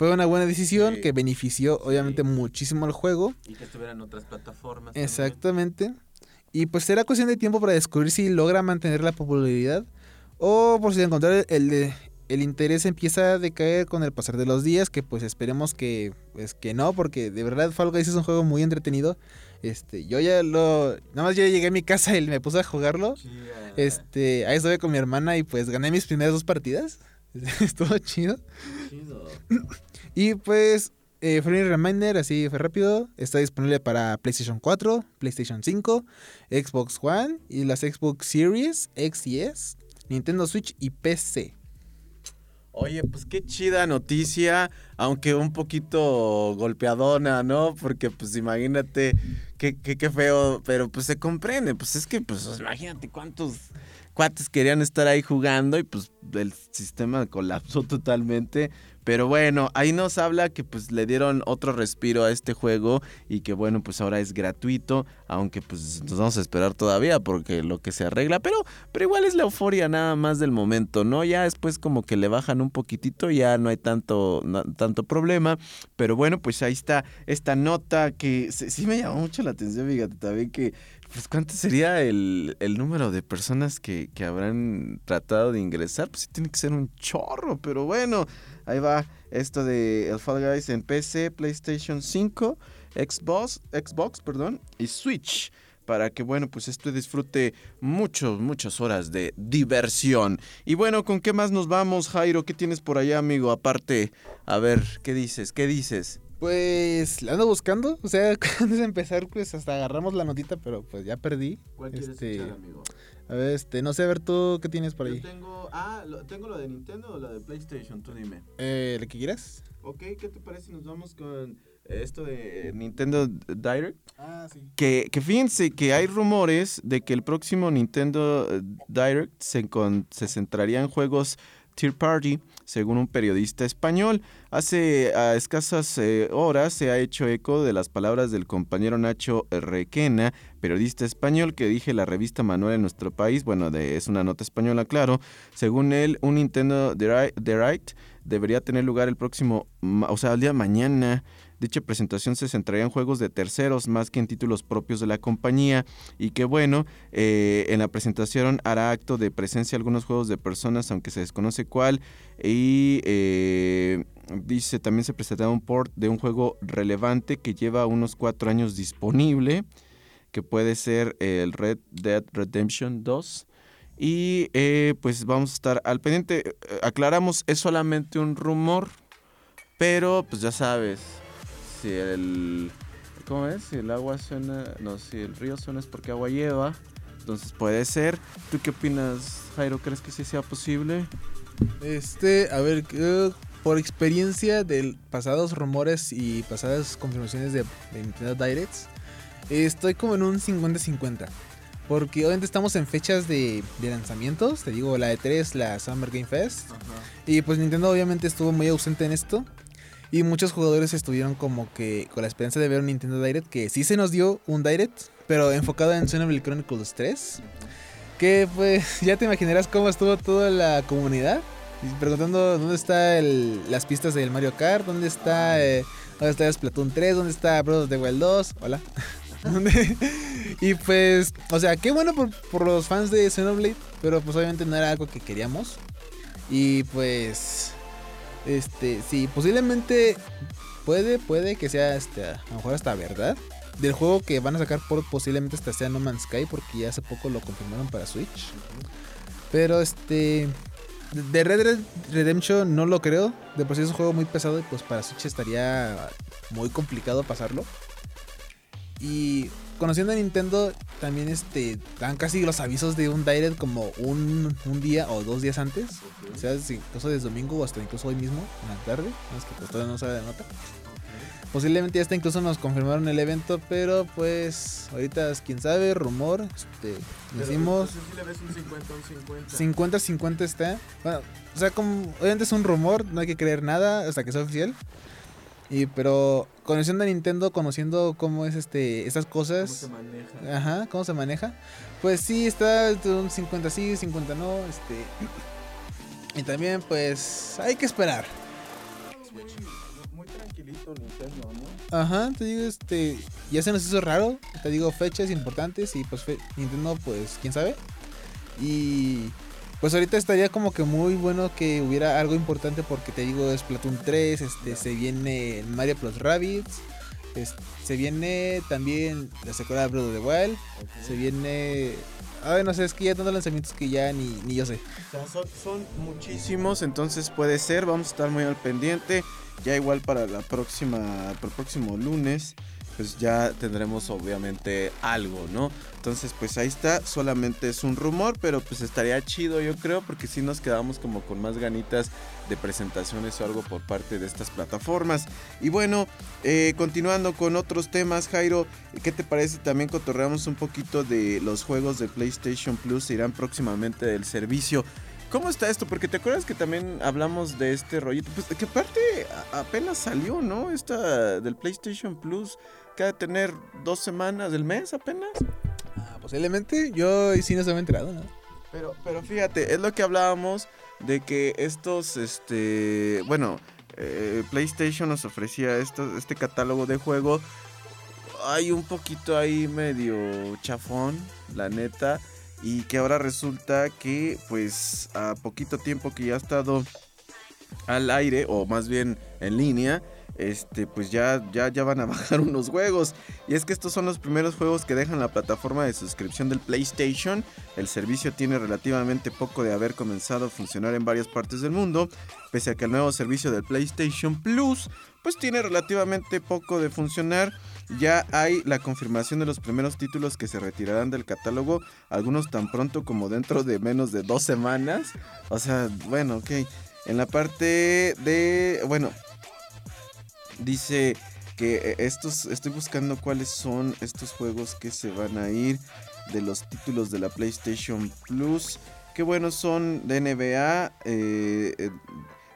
fue una buena decisión Sí. que benefició obviamente muchísimo al juego. Y que estuvieran otras plataformas. también. Exactamente. Y pues será cuestión de tiempo para descubrir si logra mantener la popularidad o por si encontrar el, el interés empieza a decaer con el pasar de los días, que pues esperemos que pues que no, porque de verdad Fall Guys es un juego muy entretenido. Este, yo ya lo nada más yo llegué a mi casa y me puse a jugarlo. Sí, ah, Este, ahí estuve con mi hermana y pues gané mis primeras dos partidas. [LAUGHS] Estuvo chido. chido. [CLEARS THROAT] Y pues, eh, friendly reminder, así fue rápido. Está disponible para PlayStation 4, PlayStation 5, Xbox One y las Xbox Series X y S, Nintendo Switch y PC. Oye, pues qué chida noticia, aunque un poquito golpeadona, ¿no? Porque pues imagínate qué, qué, qué feo, pero pues se comprende, pues es que pues imagínate cuántos cuates querían estar ahí jugando y pues el sistema colapsó totalmente. Pero bueno, ahí nos habla que pues le dieron otro respiro a este juego y que bueno, pues ahora es gratuito, aunque pues nos vamos a esperar todavía porque lo que se arregla, pero, pero igual es la euforia nada más del momento, ¿no? Ya después como que le bajan un poquitito, ya no hay tanto, na- tanto problema, pero bueno, pues ahí está esta nota que se- sí me llamó mucho la atención, fíjate también que pues cuánto sería el, el número de personas que, que habrán tratado de ingresar, pues sí tiene que ser un chorro, pero bueno, ahí va esto de el Fall Guys en PC, PlayStation 5, Xbox, Xbox, perdón, y Switch. Para que, bueno, pues esto disfrute muchos, muchas horas de diversión. Y bueno, ¿con qué más nos vamos, Jairo? ¿Qué tienes por allá, amigo? Aparte, a ver, ¿qué dices? ¿Qué dices? Pues la ando buscando, o sea, [LAUGHS] antes de empezar pues hasta agarramos la notita, pero pues ya perdí. ¿Cuál quieres Este, amigo? A ver, este, no sé, a ver tú qué tienes por Yo ahí. tengo. Ah, lo- ¿tengo lo de Nintendo o lo de PlayStation? Tú dime. Eh, ¿Lo que quieras? Ok, ¿qué te parece nos vamos con esto de. Nintendo Direct. Ah, sí. Que, que fíjense que hay rumores de que el próximo Nintendo Direct se, con- se centraría en juegos Tier Party, según un periodista español. Hace a escasas eh, horas se ha hecho eco de las palabras del compañero Nacho Requena, periodista español que dije la revista Manual en nuestro país. Bueno, de- es una nota española, claro. Según él, un Nintendo Direct debería tener lugar el próximo, o sea, el día de mañana. Dicha presentación se centraría en juegos de terceros más que en títulos propios de la compañía y que bueno, eh, en la presentación hará acto de presencia algunos juegos de personas, aunque se desconoce cuál, y eh, dice también se presentará un port de un juego relevante que lleva unos cuatro años disponible, que puede ser el Red Dead Redemption 2. Y eh, pues vamos a estar al pendiente. Aclaramos, es solamente un rumor, pero pues ya sabes, si el... ¿Cómo es? Si el agua suena... No, si el río suena es porque agua lleva. Entonces puede ser. ¿Tú qué opinas, Jairo? ¿Crees que sí sea posible? Este, a ver, eh, por experiencia de pasados rumores y pasadas confirmaciones de, de Nintendo Directs, estoy como en un 50-50. Porque obviamente estamos en fechas de, de lanzamientos, te digo, la de 3, la Summer Game Fest. Y pues Nintendo obviamente estuvo muy ausente en esto. Y muchos jugadores estuvieron como que con la esperanza de ver un Nintendo Direct, que sí se nos dio un Direct, pero enfocado en Xenoblade Chronicles 3. Que pues [LAUGHS] ya te imaginarás cómo estuvo toda la comunidad. Preguntando dónde están las pistas del Mario Kart, dónde está, eh, dónde está Splatoon 3, dónde está of the Wild 2. Hola. [LAUGHS] Y pues, o sea, qué bueno por, por los fans de Xenoblade, pero pues obviamente no era algo que queríamos. Y pues, este, sí, posiblemente puede, puede que sea, este, a lo mejor hasta verdad. Del juego que van a sacar por posiblemente hasta sea No Man's Sky, porque ya hace poco lo confirmaron para Switch. Pero este, de Red Dead Redemption no lo creo. De por sí es un juego muy pesado y pues para Switch estaría muy complicado pasarlo. Y conociendo a Nintendo, también este dan casi los avisos de un Direct como un, un día o dos días antes. O sea, incluso desde domingo o hasta incluso hoy mismo, en la tarde. Es que pues, todavía no sale la nota. Posiblemente ya hasta incluso nos confirmaron el evento, pero pues ahorita es quién sabe, rumor. Este, decimos Si le ves un 50, un 50. 50-50 está. Bueno, o sea, como obviamente es un rumor, no hay que creer nada hasta que sea oficial. Y pero conociendo a Nintendo, conociendo cómo es este estas ¿Cómo cosas, se maneja? ajá, cómo se maneja, pues sí está un 50 sí, 50 no, este [CLEARS THROAT] y también pues hay que esperar. Muy, muy tranquilito Nintendo, ¿no? Ajá, te digo, este, ya se nos hizo raro, te digo, fechas importantes y pues fe- Nintendo, pues, quién sabe. Y pues ahorita estaría como que muy bueno que hubiera algo importante porque te digo, es Splatoon 3, este, se viene Mario Plus Rabbids, es- se viene también la secuela de Breath of the Wild, se viene... Ay, no sé, es que ya tantos lanzamientos que ya ni, ni yo sé. O sea, son, son muchísimos, entonces puede ser, vamos a estar muy al pendiente. Ya igual para la próxima, para el próximo lunes, pues ya tendremos obviamente algo, ¿no? Entonces, pues ahí está, solamente es un rumor, pero pues estaría chido, yo creo, porque si nos quedamos como con más ganitas de presentaciones o algo por parte de estas plataformas. Y bueno, eh, continuando con otros temas, Jairo, ¿qué te parece? También cotorreamos un poquito de los juegos de PlayStation Plus, irán próximamente del servicio. ¿Cómo está esto? Porque te acuerdas que también hablamos de este rollito. Pues que aparte a- apenas salió, ¿no? Esta del PlayStation Plus. Que ha de tener dos semanas del mes apenas. Ah, posiblemente, yo sí no estaba enterado, ¿no? Pero, pero fíjate, es lo que hablábamos de que estos, este, bueno, eh, PlayStation nos ofrecía esto- este catálogo de juego. Hay un poquito ahí medio chafón, la neta. Y que ahora resulta que, pues, a poquito tiempo que ya ha estado al aire, o más bien en línea, este, pues ya, ya, ya van a [LAUGHS] bajar unos juegos. Y es que estos son los primeros juegos que dejan la plataforma de suscripción del PlayStation. El servicio tiene relativamente poco de haber comenzado a funcionar en varias partes del mundo, pese a que el nuevo servicio del PlayStation Plus, pues tiene relativamente poco de funcionar. Ya hay la confirmación de los primeros títulos que se retirarán del catálogo, algunos tan pronto como dentro de menos de dos semanas. O sea, bueno, ok. En la parte de, bueno, dice que eh, estos, estoy buscando cuáles son estos juegos que se van a ir de los títulos de la PlayStation Plus. Que bueno, son de NBA, eh, eh,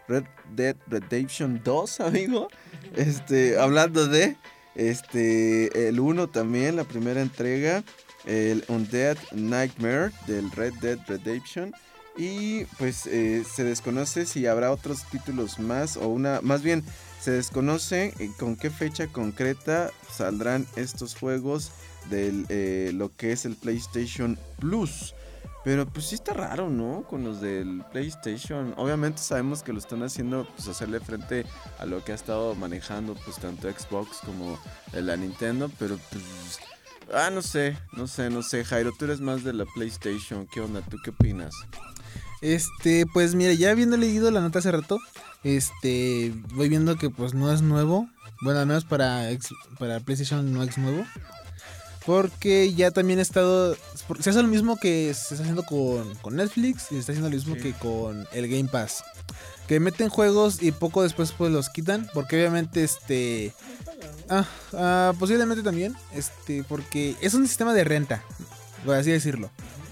Red Dead Redemption 2, amigo. [LAUGHS] Este, hablando de, este, el 1 también, la primera entrega. El Undead Nightmare del Red Dead Redemption. Y pues eh, se desconoce si habrá otros títulos más o una, más bien se desconoce eh, con qué fecha concreta saldrán estos juegos de lo que es el PlayStation Plus. Pero pues sí está raro, ¿no? Con los del PlayStation. Obviamente sabemos que lo están haciendo pues hacerle frente a lo que ha estado manejando pues tanto Xbox como la Nintendo, pero pues ah no sé, no sé, no sé, Jairo, tú eres más de la PlayStation, ¿qué onda? ¿Tú qué opinas? Este, pues mira, ya habiendo leído la nota hace rato, este, voy viendo que pues no es nuevo. Bueno, al menos para, ex- para PlayStation no es nuevo. Porque ya también ha estado. Se hace lo mismo que se está haciendo con, con Netflix y se está haciendo lo mismo Sí. que con el Game Pass. Que meten juegos y poco después pues los quitan. Porque obviamente este. Ah, ah, posiblemente también. Este, porque es un sistema de renta. Por así decirlo.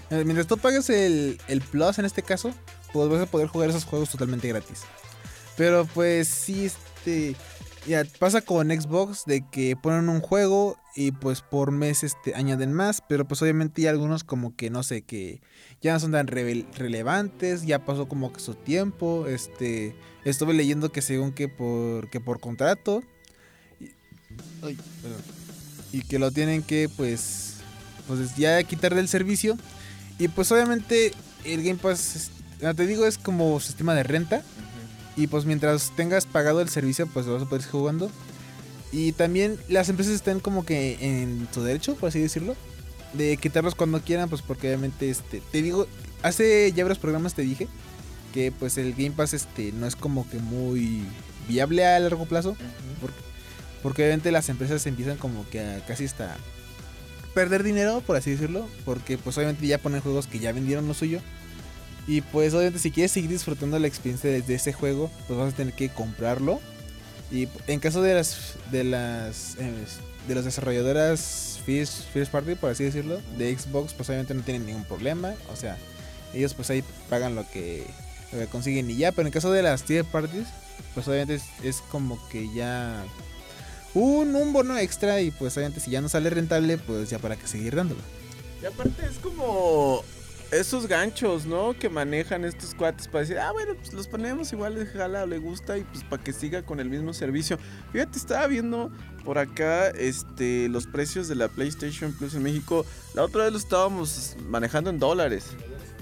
Eh, Mientras tú pagues el, el Plus en este caso, pues vas a poder jugar esos juegos totalmente gratis. Pero pues sí, este. Ya pasa con Xbox de que ponen un juego y pues por mes este, añaden más, pero pues obviamente hay algunos como que no sé, que ya no son tan relevantes, ya pasó como que su tiempo, este, estuve leyendo que según que por, que por contrato, ay, y que lo tienen que pues, pues ya quitar del servicio, y pues obviamente el Game Pass, ya te digo, es como sistema de renta, y pues mientras tengas pagado el servicio, pues lo vas a poder seguir jugando. Y también las empresas están como que en su derecho, por así decirlo, de quitarlos cuando quieran, pues porque obviamente, este, te digo, hace ya varios programas te dije que pues el Game Pass este no es como que muy viable a largo plazo. Porque, porque obviamente las empresas empiezan como que a casi hasta perder dinero, por así decirlo. Porque pues obviamente ya ponen juegos que ya vendieron lo suyo. Y pues obviamente si quieres seguir disfrutando la experiencia de, de ese juego, pues vas a tener que comprarlo. Y en caso de las de las eh, de las desarrolladoras first, first party, por así decirlo, de Xbox, pues obviamente no tienen ningún problema. O sea, ellos pues ahí pagan lo que, consiguen y ya. Pero en caso de las tier parties, pues obviamente es como que ya un, un bono extra y pues obviamente si ya no sale rentable, pues ya para que seguir dándolo. Y aparte es como esos ganchos, ¿no? Que manejan estos cuates para decir, ah, bueno, pues los ponemos igual, jala, le gusta y pues para que siga con el mismo servicio. Fíjate, estaba viendo por acá este los precios de la PlayStation Plus en México. La otra vez lo estábamos manejando en dólares.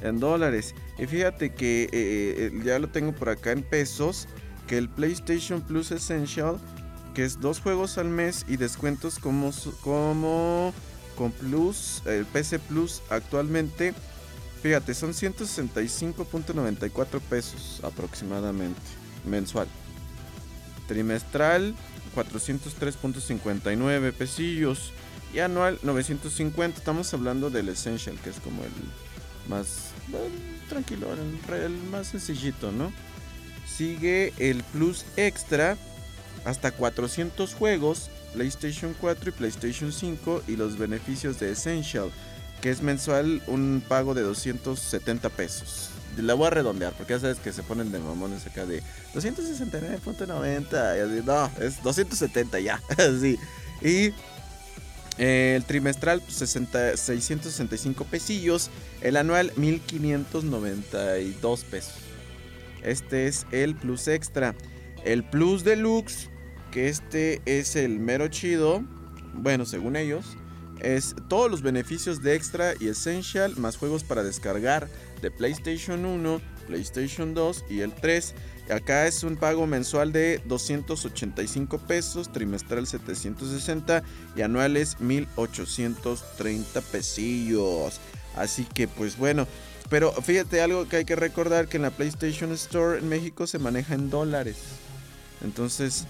En dólares. Y fíjate que eh, eh, ya lo tengo por acá en pesos. Que el PlayStation Plus Essential, que es dos juegos al mes y descuentos como, como con Plus, el PC Plus actualmente. Fíjate, son 165.94 pesos aproximadamente mensual. Trimestral 403.59 pesillos y anual 950. Estamos hablando del Essential, que es como el más tranquilo, el más sencillito, ¿no? Sigue el Plus Extra hasta 400 juegos, PlayStation 4 y PlayStation 5 y los beneficios de Essential, que es mensual un pago de 270 pesos. La voy a redondear porque ya sabes que se ponen de mamones acá de 269.90 y así, no, es 270 ya, [LAUGHS] sí. Y eh, el trimestral pues, 60 665 pesillos, el anual 1592 pesos. Este es el Plus Extra. El Plus Deluxe, que este es el mero chido, bueno, según ellos, es todos los beneficios de Extra y Essential, más juegos para descargar de PlayStation 1, PlayStation 2 y el 3. Acá es un pago mensual de 285 pesos, trimestral 760 y anuales 1830 pesillos. Así que pues bueno, pero fíjate algo que hay que recordar que en la PlayStation Store en México se maneja en dólares. Entonces,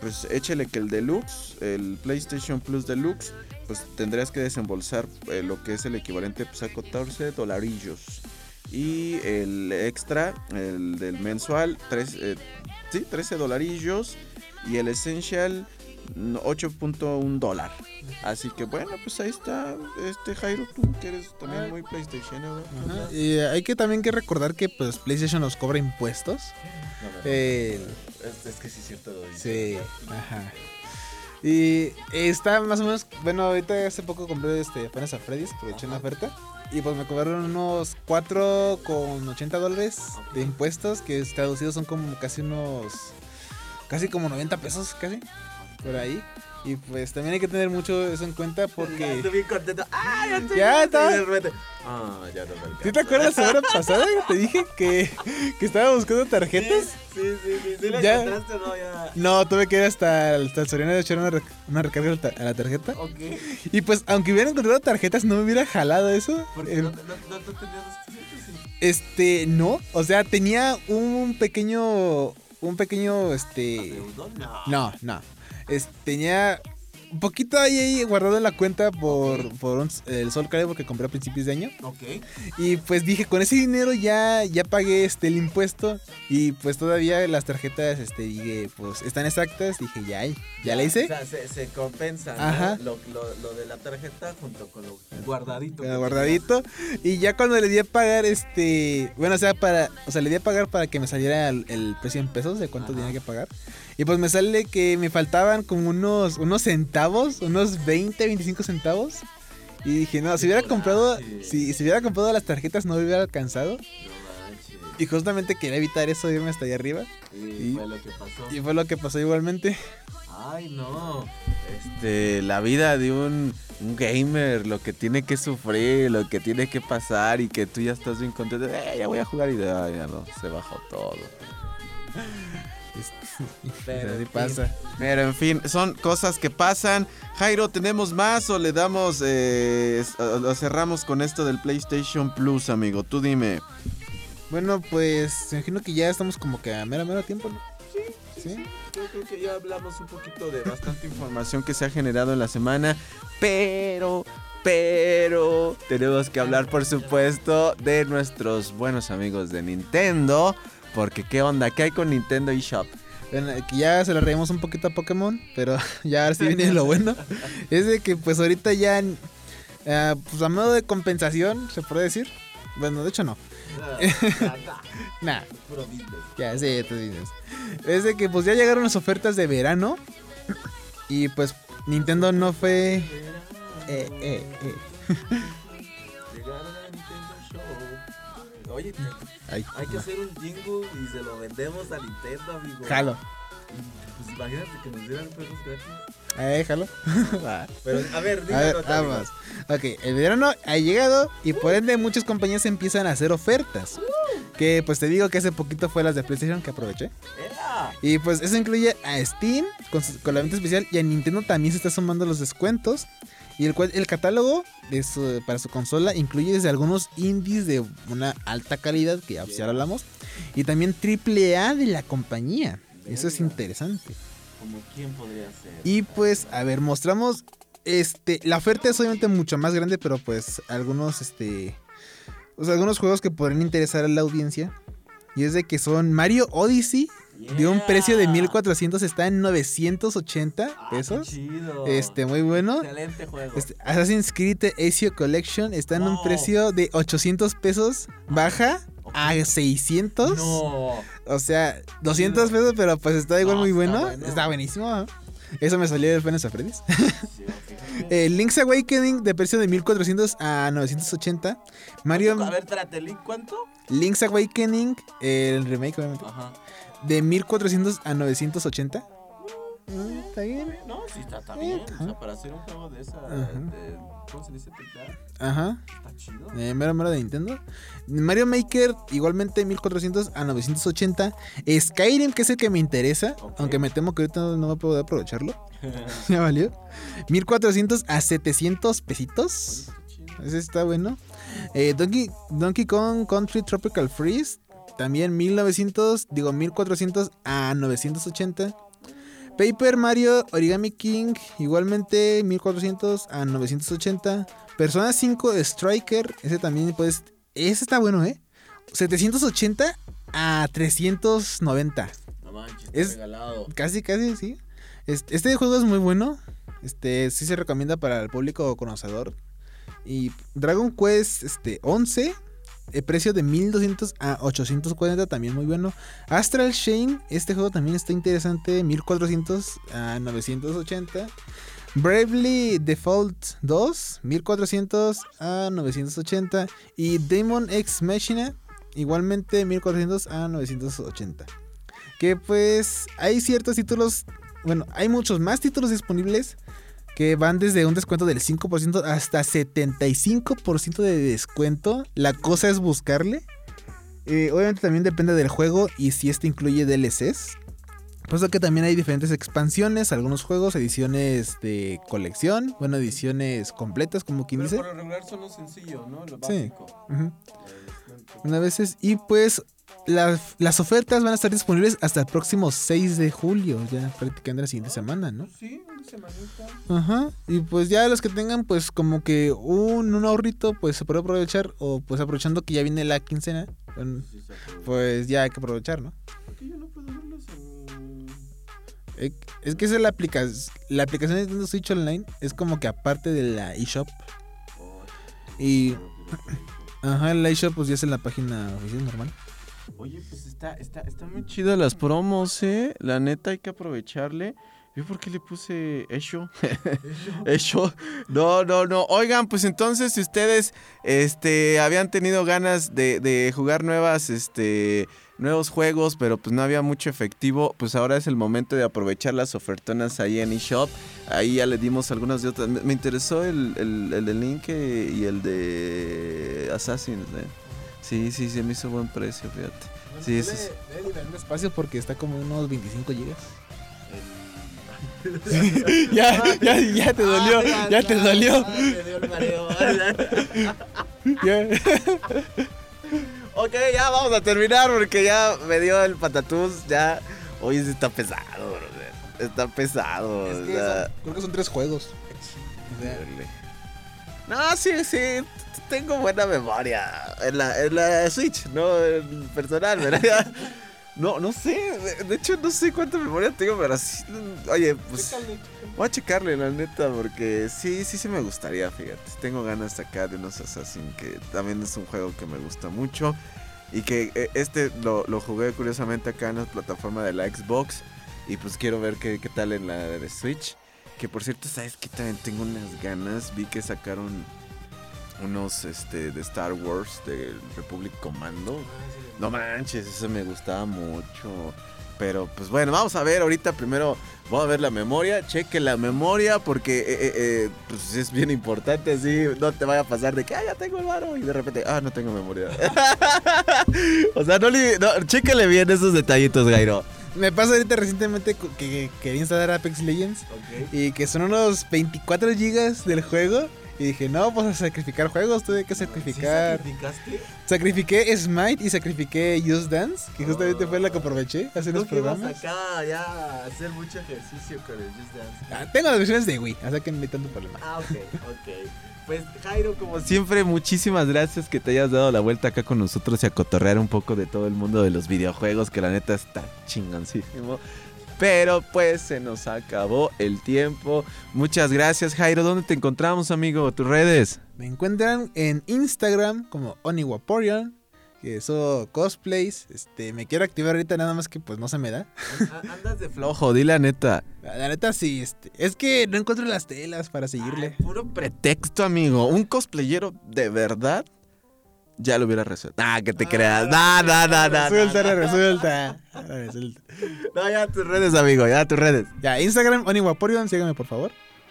pues échele que el Deluxe, el PlayStation Plus Deluxe, pues tendrías que desembolsar eh, lo que es el equivalente pues, a 14 dolarillos. Y el extra, el del mensual, tres, eh, sí, 13 dolarillos. Y el Essential, 8.1 dólar. Así que bueno, pues ahí está este Jairo, tú que eres también muy PlayStation. Y hay que también que recordar que pues PlayStation nos cobra impuestos. El- Es, es que sí es cierto. lo. Sí, ajá. Y está más o menos, bueno, ahorita hace poco compré este apenas a Freddy's, aproveché una oferta. Y pues me cobraron unos 4 con 80 dólares de impuestos, que traducidos son como casi unos, casi como 90 pesos, casi, por ahí. Y pues también hay que tener mucho eso en cuenta Ya porque... estoy bien contento. ¡Ah, ya estoy Ya está. Ah, ya no me. ¿Sí te acuerdas la semana pasada que te dije que, que estaba buscando tarjetas? Sí, sí, sí. ¿Sí la Ya. encontraste o no? Ya. No, tuve que ir hasta el, hasta el Soriana de echar una, una recarga a la tarjeta. Ok. Y pues, aunque hubiera encontrado tarjetas, no me hubiera jalado eso. Porque Eh, no, no, no, no tenías. Este, no. O sea, tenía un pequeño. Un pequeño, este. No. No, no. Es- tenía un poquito ahí, ahí guardado en la cuenta por, por un- el Sol Calibur que compré a principios de año. Ok. Y pues dije, con ese dinero ya, ya pagué este, el impuesto. Y pues todavía las tarjetas, este, dije, pues están exactas. Dije, ya, ya la O hice. sea, se, se compensa ¿no? Ajá. Lo, lo, lo de la tarjeta junto con lo guardadito. guardadito. Y ya cuando le di a pagar, este. Bueno, o sea, para. O sea, le di a pagar para que me saliera el, el precio en pesos de cuánto Ajá. tenía que pagar. Y pues me sale que me faltaban como unos, unos centavos, unos 20, 25 centavos. Y dije, no, si hubiera comprado. Si, si hubiera comprado las tarjetas, no hubiera alcanzado. Y justamente quería evitar eso, irme hasta allá arriba. Y y- fue lo que pasó. Y fue lo que pasó igualmente. Ay, no. Este, la vida de un, un gamer, lo que tiene que sufrir, lo que tiene que pasar y que tú ya estás bien contento. Eh, ya voy a jugar y ya, ya no, se bajó todo. [LAUGHS] Pero, así pasa. Pero en fin, son cosas que pasan. Jairo, ¿tenemos más o le damos, eh, o- lo cerramos con esto del PlayStation Plus, amigo? Tú dime. Bueno, pues me imagino que ya estamos como que a mera mera tiempo, ¿no? Sí. Yo creo que ya hablamos un poquito de bastante información que se ha generado en la semana, pero, pero, tenemos que hablar, por supuesto, de nuestros buenos amigos de Nintendo, porque qué onda, ¿qué hay con Nintendo eShop? Bueno, que ya se le reímos un poquito a Pokémon, pero [LAUGHS] ya ahora sí viene lo bueno. [LAUGHS] Es de que pues ahorita ya, eh, pues a modo de compensación, se puede decir. Bueno, de hecho no. [LAUGHS] Nah, Puro business. ya, sí, tú dices. Es de que pues ya llegaron las ofertas de verano. Y pues Nintendo no fue... Eh, eh, eh. Llegaron a Nintendo Show. Oye, Ay, hay que hacer un jingle y se lo vendemos a Nintendo, amigo. jalo. Pues imagínate que nos dieran juegos gratis. Eh, jalo. [LAUGHS] Pero, a ver, A díganos. ver, vamos. Ok, el verano ha llegado y por ende muchas compañías empiezan a hacer ofertas. Que pues te digo que hace poquito fue las de PlayStation que aproveché. Y pues eso incluye a Steam con, su- con la venta especial y a Nintendo también se está sumando los descuentos. Y el, el catálogo de su- para su consola incluye desde algunos indies de una alta calidad, que ya, pues, ya lo hablamos, y también triple A de la compañía. Eso es interesante. Como quién podría ser. Y pues, a ver, mostramos. Este, la oferta es obviamente mucho más grande, pero pues algunos, este. O sea, algunos juegos que podrían interesar a la audiencia. Y es de que son Mario Odyssey. De un precio de 1400 está en 980 Ah, pesos. qué chido. Este, muy bueno. Excelente juego. Este, Assassin's Creed Ezio Collection está en un precio de 800 pesos. Baja a 600. No. O sea, 200 pesos, pero pues está igual No, muy está bueno. bueno. Está buenísimo. Eso me salió del Final Freddy's. Sí. [LAUGHS] Eh, Link's Awakening de precio de 1400 a 980. Mario A ver, trate, Link, ¿cuánto? Link's Awakening, el remake obviamente, Ajá. De 1400 a 980. Mm, Está bien. No, sí, está, está bien. O sea, para hacer un juego de esa. de- ¿Cómo se dice? Ajá. Está chido. Eh, mero mero de Nintendo. Mario Maker igualmente 1400 a 980. Skyrim, que es el que me interesa, Ok. aunque me temo que ahorita no, no voy a poder aprovecharlo. [LAUGHS] [LAUGHS] ya valió. 1400 a 700 pesitos. Ese está bueno. Eh, Donkey, Donkey Kong Country Tropical Freeze. También 1900, digo 1400 a 980. Paper Mario Origami King. Igualmente 1400 a 980. Persona 5 Striker. Ese también puedes. Ese está bueno, ¿eh? 780 a 390. No manches, Es- regalado. Casi, casi, sí. Este, este juego es muy bueno. Este, sí se recomienda para el público conocedor. Y Dragon Quest este, 11, el precio de 1200 a 840, también muy bueno. Astral Chain, este juego también está interesante, 1400 a 980. Bravely Default 2, 1400 a 980. Y Demon X Machina, igualmente 1400 a 980. Que pues hay ciertos títulos, bueno, hay muchos más títulos disponibles que van desde un descuento del 5% hasta 75% de descuento. La cosa es buscarle. Eh, obviamente también depende del juego y si este incluye DLCs. Por eso que también hay diferentes expansiones, algunos juegos, ediciones de colección, bueno, ediciones completas, como quien Pero dice. por lo regular son lo sencillo, ¿no? Lo Sí. básico. Descuento. Una veces. Y pues las, las ofertas van a estar disponibles hasta el próximo 6 de julio, ya prácticamente la siguiente semana, ¿no? Sí, una semanita. Ajá. Y pues ya los que tengan pues como que un, un ahorrito pues se puede aprovechar o pues aprovechando que ya viene la quincena, pues ya hay que aprovechar, ¿no? ¿Por qué yo no puedo verlos en.? Eh, Es que esa es la aplicación, la aplicación de Nintendo Switch Online es como que aparte de la eShop Oh, y no, ajá, la eShop pues ya es en la página oficial normal. Oye, pues está, está, está muy chidas las promos, ¿eh? La neta hay que aprovecharle. ¿Yo por qué le puse Esho? [LAUGHS] Esho. No, no, no. Oigan, pues entonces si ustedes este, habían tenido ganas de, de jugar nuevas, este, nuevos juegos, pero pues no había mucho efectivo, pues ahora es el momento de aprovechar las ofertonas ahí en eShop. Ahí ya le dimos algunas de otras. Me, me interesó el, el, el de Link eh, y el de Assassin's, ¿eh? Sí, sí, se me hizo buen precio, fíjate. Sí, eso es- liberar espacio porque está como unos 25 gigas. El- [LAUGHS] ya, ya, ya te dolió, Ah, ya te dolió. ah, me dio el mareo. Ya. ok, ya vamos a terminar porque ya me dio el patatús. Ya. Hoy está pesado, brother. Está pesado. Es o que sea, son- creo que son tres juegos. O sea, No, sí, sí. Tengo buena memoria. En la, en la Switch, no en personal, ¿verdad? [LAUGHS] No, no sé. De, de hecho, no sé cuánta memoria tengo, pero sí. Oye, pues. Voy a checarle, la neta, porque sí, sí, sí me gustaría, fíjate. Tengo ganas acá de unos Assassin, que también es un juego que me gusta mucho. Y que eh, este lo, lo jugué curiosamente acá en la plataforma de la Xbox. Y pues quiero ver qué, qué tal en la de Switch. Que por cierto, ¿sabes que También tengo unas ganas. Vi que sacaron unos este, de Star Wars, de Republic Commando. No manches, eso me gustaba mucho. Pero pues bueno, vamos a ver ahorita primero. Vamos a ver la memoria. Cheque la memoria porque eh, eh, eh, pues es bien importante. Así no te vaya a pasar de que ah, ya tengo el varo y de repente, ah, no tengo memoria. [LAUGHS] o sea, no, le, no chéquele bien esos detallitos, Gairo. Me pasa ahorita recientemente que quería instalar Apex Legends y que son unos 24 gigas del juego. Y dije, no, pues a sacrificar juegos, tuve que sacrificar. sacrificaste? Sacrifiqué Smite y sacrifiqué Just Dance, que justamente fue la que aproveché hace Creo unos que ibas programas. acá ya a hacer mucho ejercicio con el Just Dance. Ah, tengo las versiones de Wii, así que no hay tanto problema. Ah, ok, ok. Pues Jairo, como Como siempre, muchísimas gracias que te hayas dado la vuelta acá con nosotros y a cotorrear un poco de todo el mundo de los videojuegos, que la neta está chingoncísimo. Pero pues se nos acabó el tiempo. Muchas gracias, Jairo. ¿Dónde te encontramos, amigo? ¿Tus redes? Me encuentran en Instagram como Oniwaporion, que eso cosplays. Este, me quiero activar ahorita nada más que pues no se me da. andas de flojo. Di la neta. La la neta sí, este, es que no encuentro las telas para seguirle. Puro pretexto, amigo. Un cosplayero de verdad ya lo hubiera resuelto. Ah, que te creas. No, no, no, no, no. Resulta, resulta. resulta. No, ya tus redes, amigo. Ya tus redes. Ya, Instagram Oniwaporion, síganme por favor.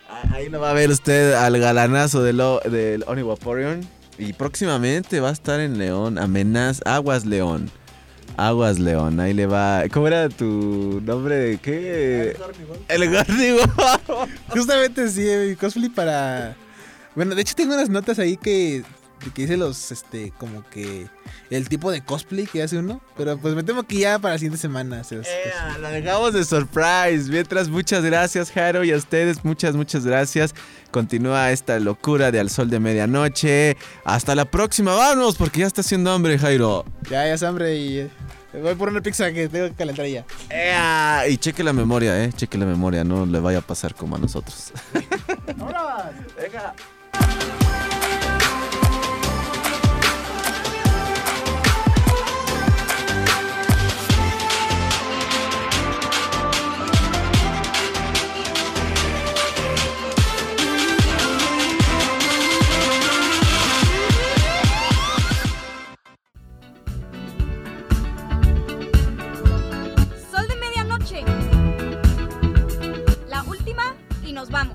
Ah, Ahí lo va a ver usted al galanazo del, del Oniwaporion. Y próximamente va a estar en León. Amenaz, Aguas León. Aguas León, ahí le va. ¿Cómo era tu nombre? ¿Qué? El Gordigo. Justamente sí, mi cosplay para. Bueno, de hecho tengo unas notas ahí que. Que dice los, este, como que. El tipo de cosplay que hace uno. Pero pues me temo que ya para la siguiente semana. se los- Ea, lo dejamos de surprise. Mientras, muchas gracias, Jaro, y a ustedes, muchas, muchas gracias. Continúa esta locura de Al Sol de Medianoche. Hasta la próxima, vámonos, porque ya está haciendo hambre, Jairo. Ya, ya es hambre y. eh, Voy por una pizza que tengo que calentar ya. Ea, y cheque la memoria, eh. Cheque la memoria, no le vaya a pasar como a nosotros. [LAUGHS] Venga. Nos vamos.